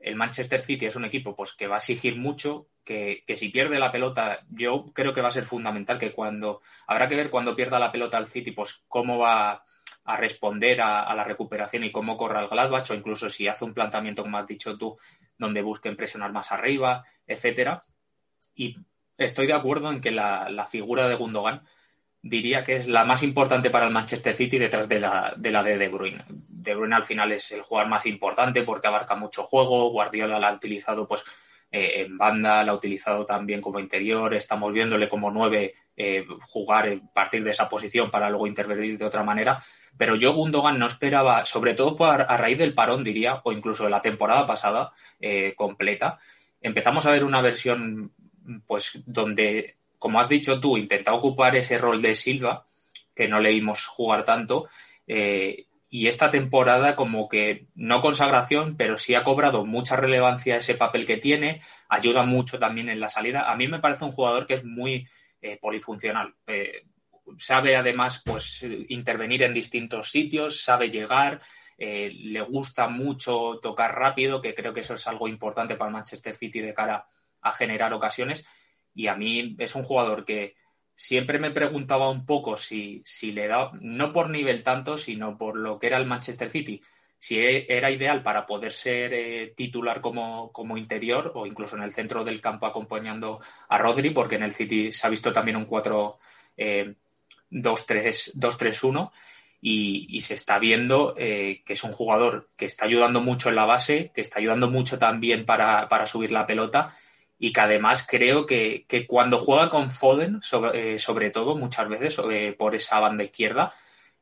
S6: el Manchester City es un equipo pues, que va a exigir mucho, que, que, si pierde la pelota, yo creo que va a ser fundamental que cuando, habrá que ver cuando pierda la pelota al City, pues cómo va a responder a, la recuperación y cómo corra el Gladbach, o incluso si hace un planteamiento, como has dicho tú, donde busquen presionar más arriba, etcétera. Y estoy de acuerdo en que la, la figura de Gundogan diría que es la más importante para el Manchester City detrás de la de, la de, de Bruyne. De Bruyne al final es el jugador más importante porque abarca mucho juego. Guardiola la ha utilizado pues eh, en banda, la ha utilizado también como interior. Estamos viéndole como nueve eh, jugar a partir de esa posición para luego intervenir de otra manera. Pero yo Gundogan no esperaba, sobre todo fue a, raíz del parón, diría, o incluso de la temporada pasada eh, completa. Empezamos a ver una versión pues donde como has dicho tú, intenta ocupar ese rol de Silva, que no leímos jugar tanto, eh, y esta temporada como que no consagración, pero sí ha cobrado mucha relevancia ese papel que tiene, ayuda mucho también en la salida. A mí me parece un jugador que es muy eh, polifuncional. Eh, sabe además pues intervenir en distintos sitios, sabe llegar, eh, le gusta mucho tocar rápido, que creo que eso es algo importante para el Manchester City de cara a generar ocasiones. Y a mí es un jugador que siempre me preguntaba un poco si, si le da, no por nivel tanto, sino por lo que era el Manchester City, si e, era ideal para poder ser eh, titular como, como, interior o incluso en el centro del campo acompañando a Rodri, porque en el City se ha visto también un 4 2-3-1 y, se está viendo eh, que es un jugador que está ayudando mucho en la base, que está ayudando mucho también para, para subir la pelota y que además creo que, que cuando juega con Foden, sobre, eh, sobre todo muchas veces sobre, por esa banda izquierda,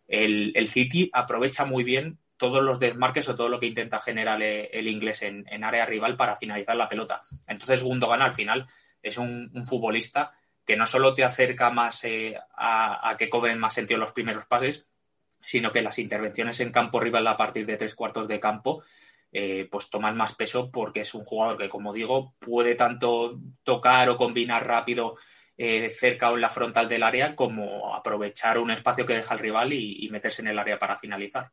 S6: el, el, City aprovecha muy bien todos los desmarques o todo lo que intenta generar el, inglés en, en, área rival para finalizar la pelota. Entonces Gundogan al final es un, un futbolista que no solo te acerca más eh, a, a, que cobren más sentido los primeros pases, sino que las intervenciones en campo rival a partir de tres cuartos de campo eh, pues toman más peso porque es un jugador que, como digo, puede tanto tocar o combinar rápido eh, cerca o en la frontal del área como aprovechar un espacio que deja el rival y, meterse en el área para finalizar.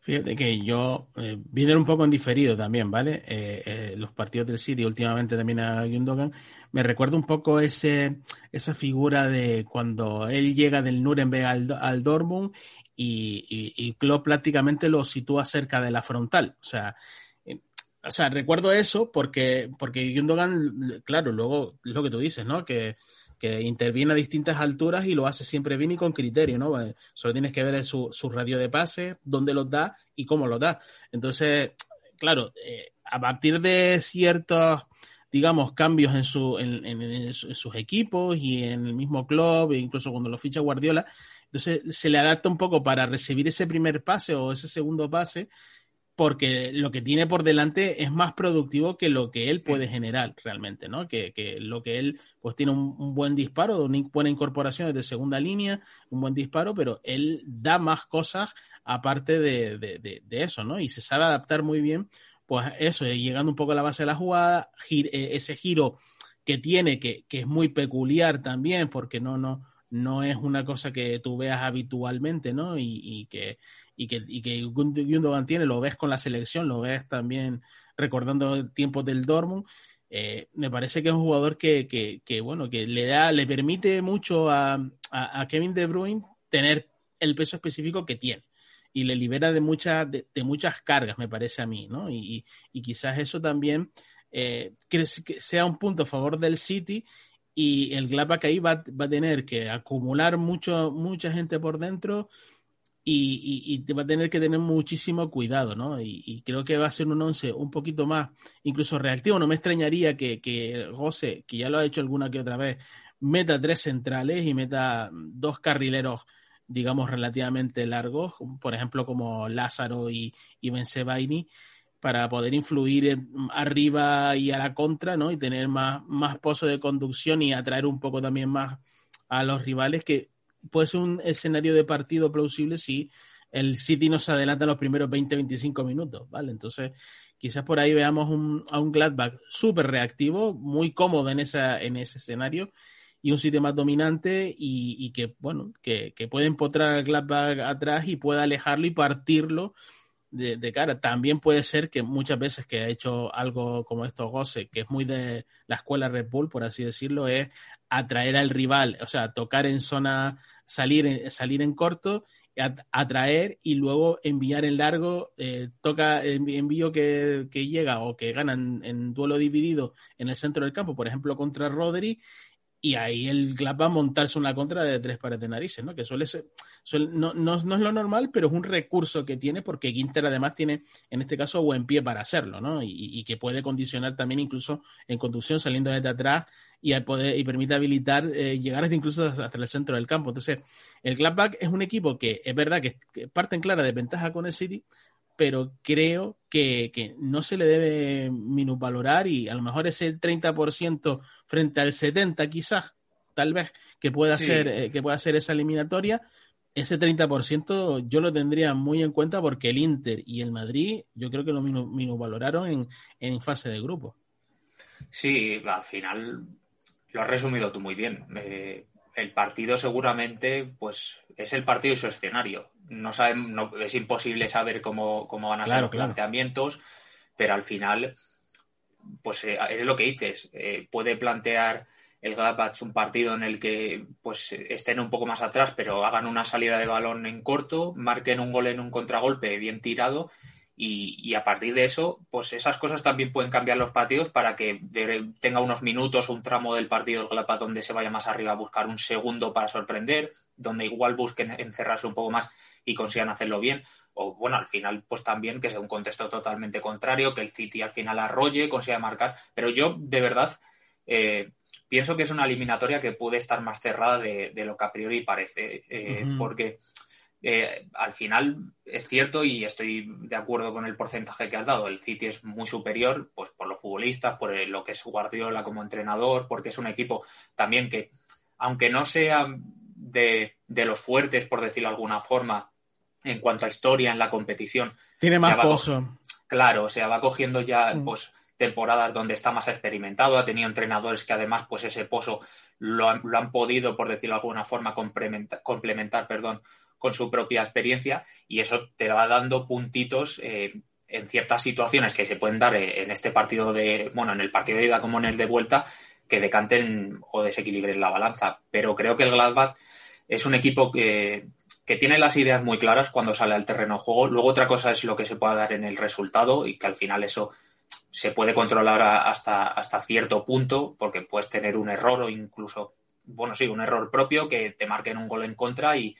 S1: Fíjate que yo eh, vine un poco en diferido también, ¿vale? Eh, los partidos del City, últimamente también a Gundogan, me recuerda un poco ese, esa figura de cuando él llega del Nuremberg al, al Dortmund y, y, y Klopp prácticamente lo sitúa cerca de la frontal. O sea, eh, o sea recuerdo eso porque, porque Gundogan, claro, luego es lo que tú dices, ¿no? Que que interviene a distintas alturas y lo hace siempre bien y con criterio, ¿no? Eh, solo tienes que ver su, su radio de pase, dónde los da y cómo los da. Entonces, claro, eh, a partir de ciertos, digamos, cambios en, su, en, en, en, sus equipos y en el mismo club, incluso cuando lo ficha Guardiola, entonces se le adapta un poco para recibir ese primer pase o ese segundo pase porque lo que tiene por delante es más productivo que lo que él puede generar realmente, ¿no? Que, que lo que él, pues tiene un, un, buen disparo, una buena incorporación de segunda línea, un buen disparo, pero él da más cosas aparte de, de, de, de eso, ¿no? Y se sabe adaptar muy bien, pues eso, llegando un poco a la base de la jugada, gir, eh, ese giro que tiene, que, que es muy peculiar también, porque no, no, no es una cosa que tú veas habitualmente, ¿no? Y, y que y que, y que Gundogan tiene, lo ves con la selección, lo ves también recordando tiempos del Dortmund. Eh, me parece que es un jugador que, que, que, bueno, que le da, le permite mucho a, a, Kevin De Bruyne tener el peso específico que tiene y le libera de muchas, de, de muchas cargas, me parece a mí, ¿no? Y, y quizás eso también eh, que sea un punto a favor del City y el Gladbach ahí va, va a tener que acumular mucho, mucha gente por dentro, y, y, va a tener que tener muchísimo cuidado, ¿no? Y, y, creo que va a ser un once un poquito más, incluso reactivo. No me extrañaría que, que José, que ya lo ha hecho alguna que otra vez, meta tres centrales y meta dos carrileros, digamos, relativamente largos, por ejemplo, como Lázaro y, y Benzebaini, para poder influir arriba y a la contra, ¿no? Y tener más, más pozo de conducción y atraer un poco también más a los rivales que puede ser un escenario de partido plausible si el City nos adelanta los primeros 20-25 minutos, ¿vale? Entonces, quizás por ahí veamos un, a un Gladbach súper reactivo, muy cómodo en, esa, en ese escenario y un City más dominante y, que, bueno, que, que, puede empotrar al Gladbach atrás y pueda alejarlo y partirlo de, cara. También puede ser que muchas veces que ha hecho algo como esto Gosse, que es muy de la escuela Red Bull, por así decirlo, es atraer al rival, o sea, tocar en zona, salir, salir en corto, atraer y luego enviar en largo, eh, toca envío que, que, llega o que ganan en duelo dividido en el centro del campo, por ejemplo, contra Rodri, y ahí el club va a montarse una contra de tres pares de narices, ¿no? Que suele ser, suele, no, no, no, es lo normal, pero es un recurso que tiene porque Ginter además tiene, en este caso, buen pie para hacerlo, ¿no? Y, y que puede condicionar también incluso en conducción saliendo desde atrás y, poder, y permite habilitar eh, llegar hasta incluso hasta el centro del campo. Entonces, el Gladbach es un equipo que es verdad que, que parte en clara de ventaja con el City, pero creo que, que, no se le debe minusvalorar y a lo mejor ese 30% frente al 70% quizás, tal vez, que pueda, sí. ser, eh, que pueda ser esa eliminatoria, ese 30% yo lo tendría muy en cuenta porque el Inter y el Madrid yo creo que lo valoraron en, en fase de grupo.
S6: Sí, al final lo has resumido tú muy bien. Eh, el partido seguramente pues es el partido y su escenario. No, saben, no es imposible saber cómo, van a ser los planteamientos, pero al final, pues eh, es lo que dices. Eh, puede plantear el Gladbach un partido en el que pues estén un poco más atrás, pero hagan una salida de balón en corto, marquen un gol en un contragolpe bien tirado y, a partir de eso, pues esas cosas también pueden cambiar los partidos para que tenga unos minutos o un tramo del partido el Gladbach donde se vaya más arriba a buscar un segundo para sorprender, donde igual busquen encerrarse un poco más y consigan hacerlo bien. O bueno, al final, pues también que sea un contexto totalmente contrario, que el City al final arrolle, consiga marcar. Pero yo, de verdad, eh, pienso que es una eliminatoria que puede estar más cerrada de, lo que a priori parece, eh, porque eh, al final es cierto y estoy de acuerdo con el porcentaje que has dado. El City es muy superior, pues por los futbolistas, por lo que es Guardiola como entrenador, porque es un equipo también que, aunque no sea de, los fuertes, por decirlo de alguna forma, en cuanto a historia en la competición.
S1: Tiene más pozo.
S6: Claro, o sea, va cogiendo ya, mm. pues temporadas donde está más experimentado, ha tenido entrenadores que además pues ese pozo lo han, lo han podido, por decirlo de alguna forma, complementar, complementar perdón, con su propia experiencia y eso te va dando puntitos eh, en ciertas situaciones que se pueden dar eh, en este partido de, bueno, en el partido de ida como en el de vuelta, que decanten o desequilibren la balanza. Pero creo que el Gladbach es un equipo que, que tiene las ideas muy claras cuando sale al terreno de juego. Luego otra cosa es lo que se pueda dar en el resultado y que al final eso se puede controlar hasta, hasta cierto punto porque puedes tener un error o incluso, bueno, sí, un error propio que te marquen un gol en contra y,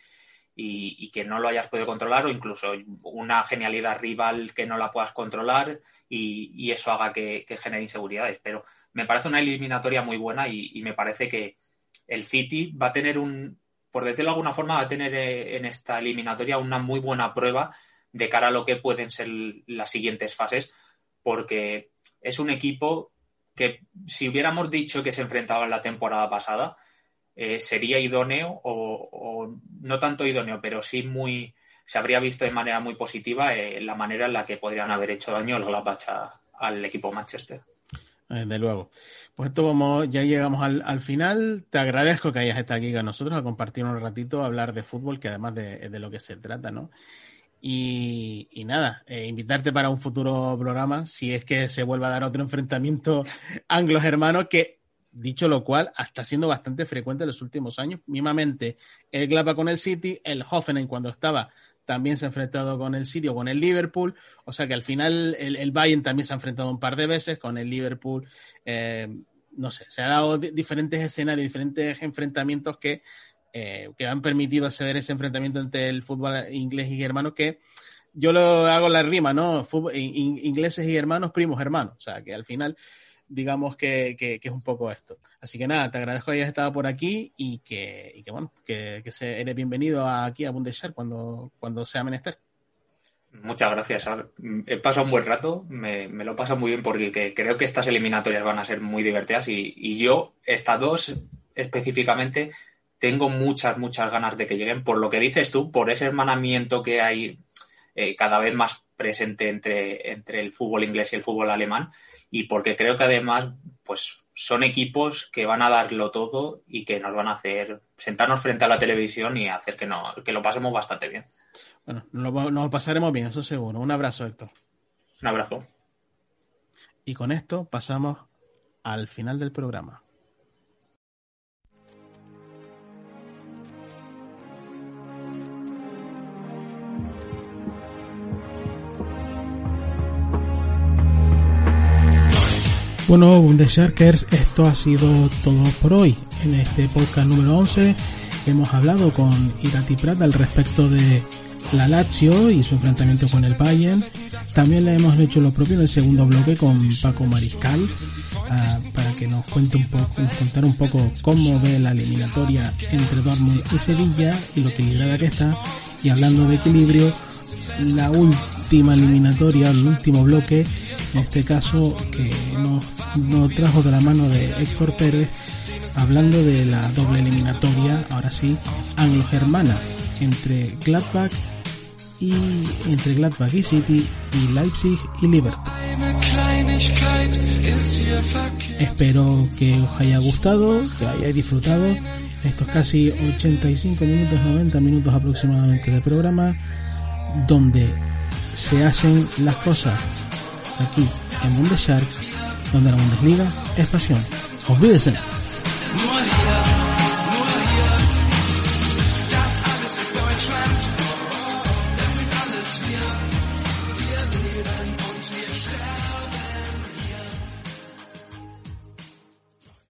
S6: y, que no lo hayas podido controlar o incluso una genialidad rival que no la puedas controlar y, eso haga que, genere inseguridades. Pero me parece una eliminatoria muy buena y, me parece que el City va a tener un, por decirlo de alguna forma, va a tener eh, en esta eliminatoria una muy buena prueba de cara a lo que pueden ser las siguientes fases, porque es un equipo que si hubiéramos dicho que se enfrentaba en la temporada pasada, eh, sería idóneo o, no tanto idóneo, pero sí muy se habría visto de manera muy positiva eh, la manera en la que podrían haber hecho daño el Gladbach al equipo Manchester.
S1: Eh, de luego. Pues esto vamos, ya llegamos al, final. Te agradezco que hayas estado aquí con nosotros a compartir un ratito, a hablar de fútbol, que además de, de lo que se trata, ¿no? Y, y nada, invitarte para un futuro programa, si es que se vuelva a dar otro enfrentamiento anglo-germano, que Dicho lo cual, está siendo bastante frecuente en los últimos años. Mismamente, el Gladbach con el City, el Hoffenheim cuando estaba también se ha enfrentado con el City o con el Liverpool. O sea que al final el, Bayern también se ha enfrentado un par de veces con el Liverpool. Eh, no sé, se han dado diferentes escenarios, diferentes enfrentamientos que, eh, que han permitido hacer ese enfrentamiento entre el fútbol inglés y germano que yo lo hago la rima, ¿no? ingleses y hermanos, primos hermanos. O sea que al final digamos que, es un poco esto. Así que nada, te agradezco que hayas estado por aquí y que, bueno, que, se, eres bienvenido aquí a Bundesheer cuando, cuando sea menester.
S6: Muchas gracias. He pasado un buen rato, me, me lo paso muy bien porque creo que estas eliminatorias van a ser muy divertidas y, y yo, estas dos específicamente, tengo muchas, muchas ganas de que lleguen. Por lo que dices tú, por ese hermanamiento que hay eh, cada vez más presente entre, entre el fútbol inglés y el fútbol alemán y porque creo que además pues son equipos que van a darlo todo y que nos van a hacer sentarnos frente a la televisión y hacer que, no, que lo pasemos bastante bien.
S1: Bueno, nos lo pasaremos bien, eso seguro. Un abrazo, Héctor.
S6: Un abrazo.
S1: Y con esto pasamos al final del programa. Bueno, Bundesjarkers, esto ha sido todo por hoy. En este podcast número 11 hemos hablado con Irati Prat al respecto de la Lazio y su enfrentamiento con el Bayern. También le hemos hecho lo propio en el segundo bloque con Paco Mariscal ah, para que nos cuente un poco, nos contar un poco cómo ve la eliminatoria entre Dortmund y Sevilla y lo equilibrada que está. Y hablando de equilibrio, la última eliminatoria, el último bloque en este caso que nos, trajo de la mano de Héctor Pérez, hablando de la doble eliminatoria, ahora sí, anglo-germana, entre Gladbach y entre Gladbach y City y Leipzig y Liverpool. Espero que os haya gustado, que hayáis disfrutado estos casi 85 minutos, 90 minutos aproximadamente de programa, donde se hacen las cosas aquí en Bundeshark, donde la Bundesliga es pasión. ¡Olvídense!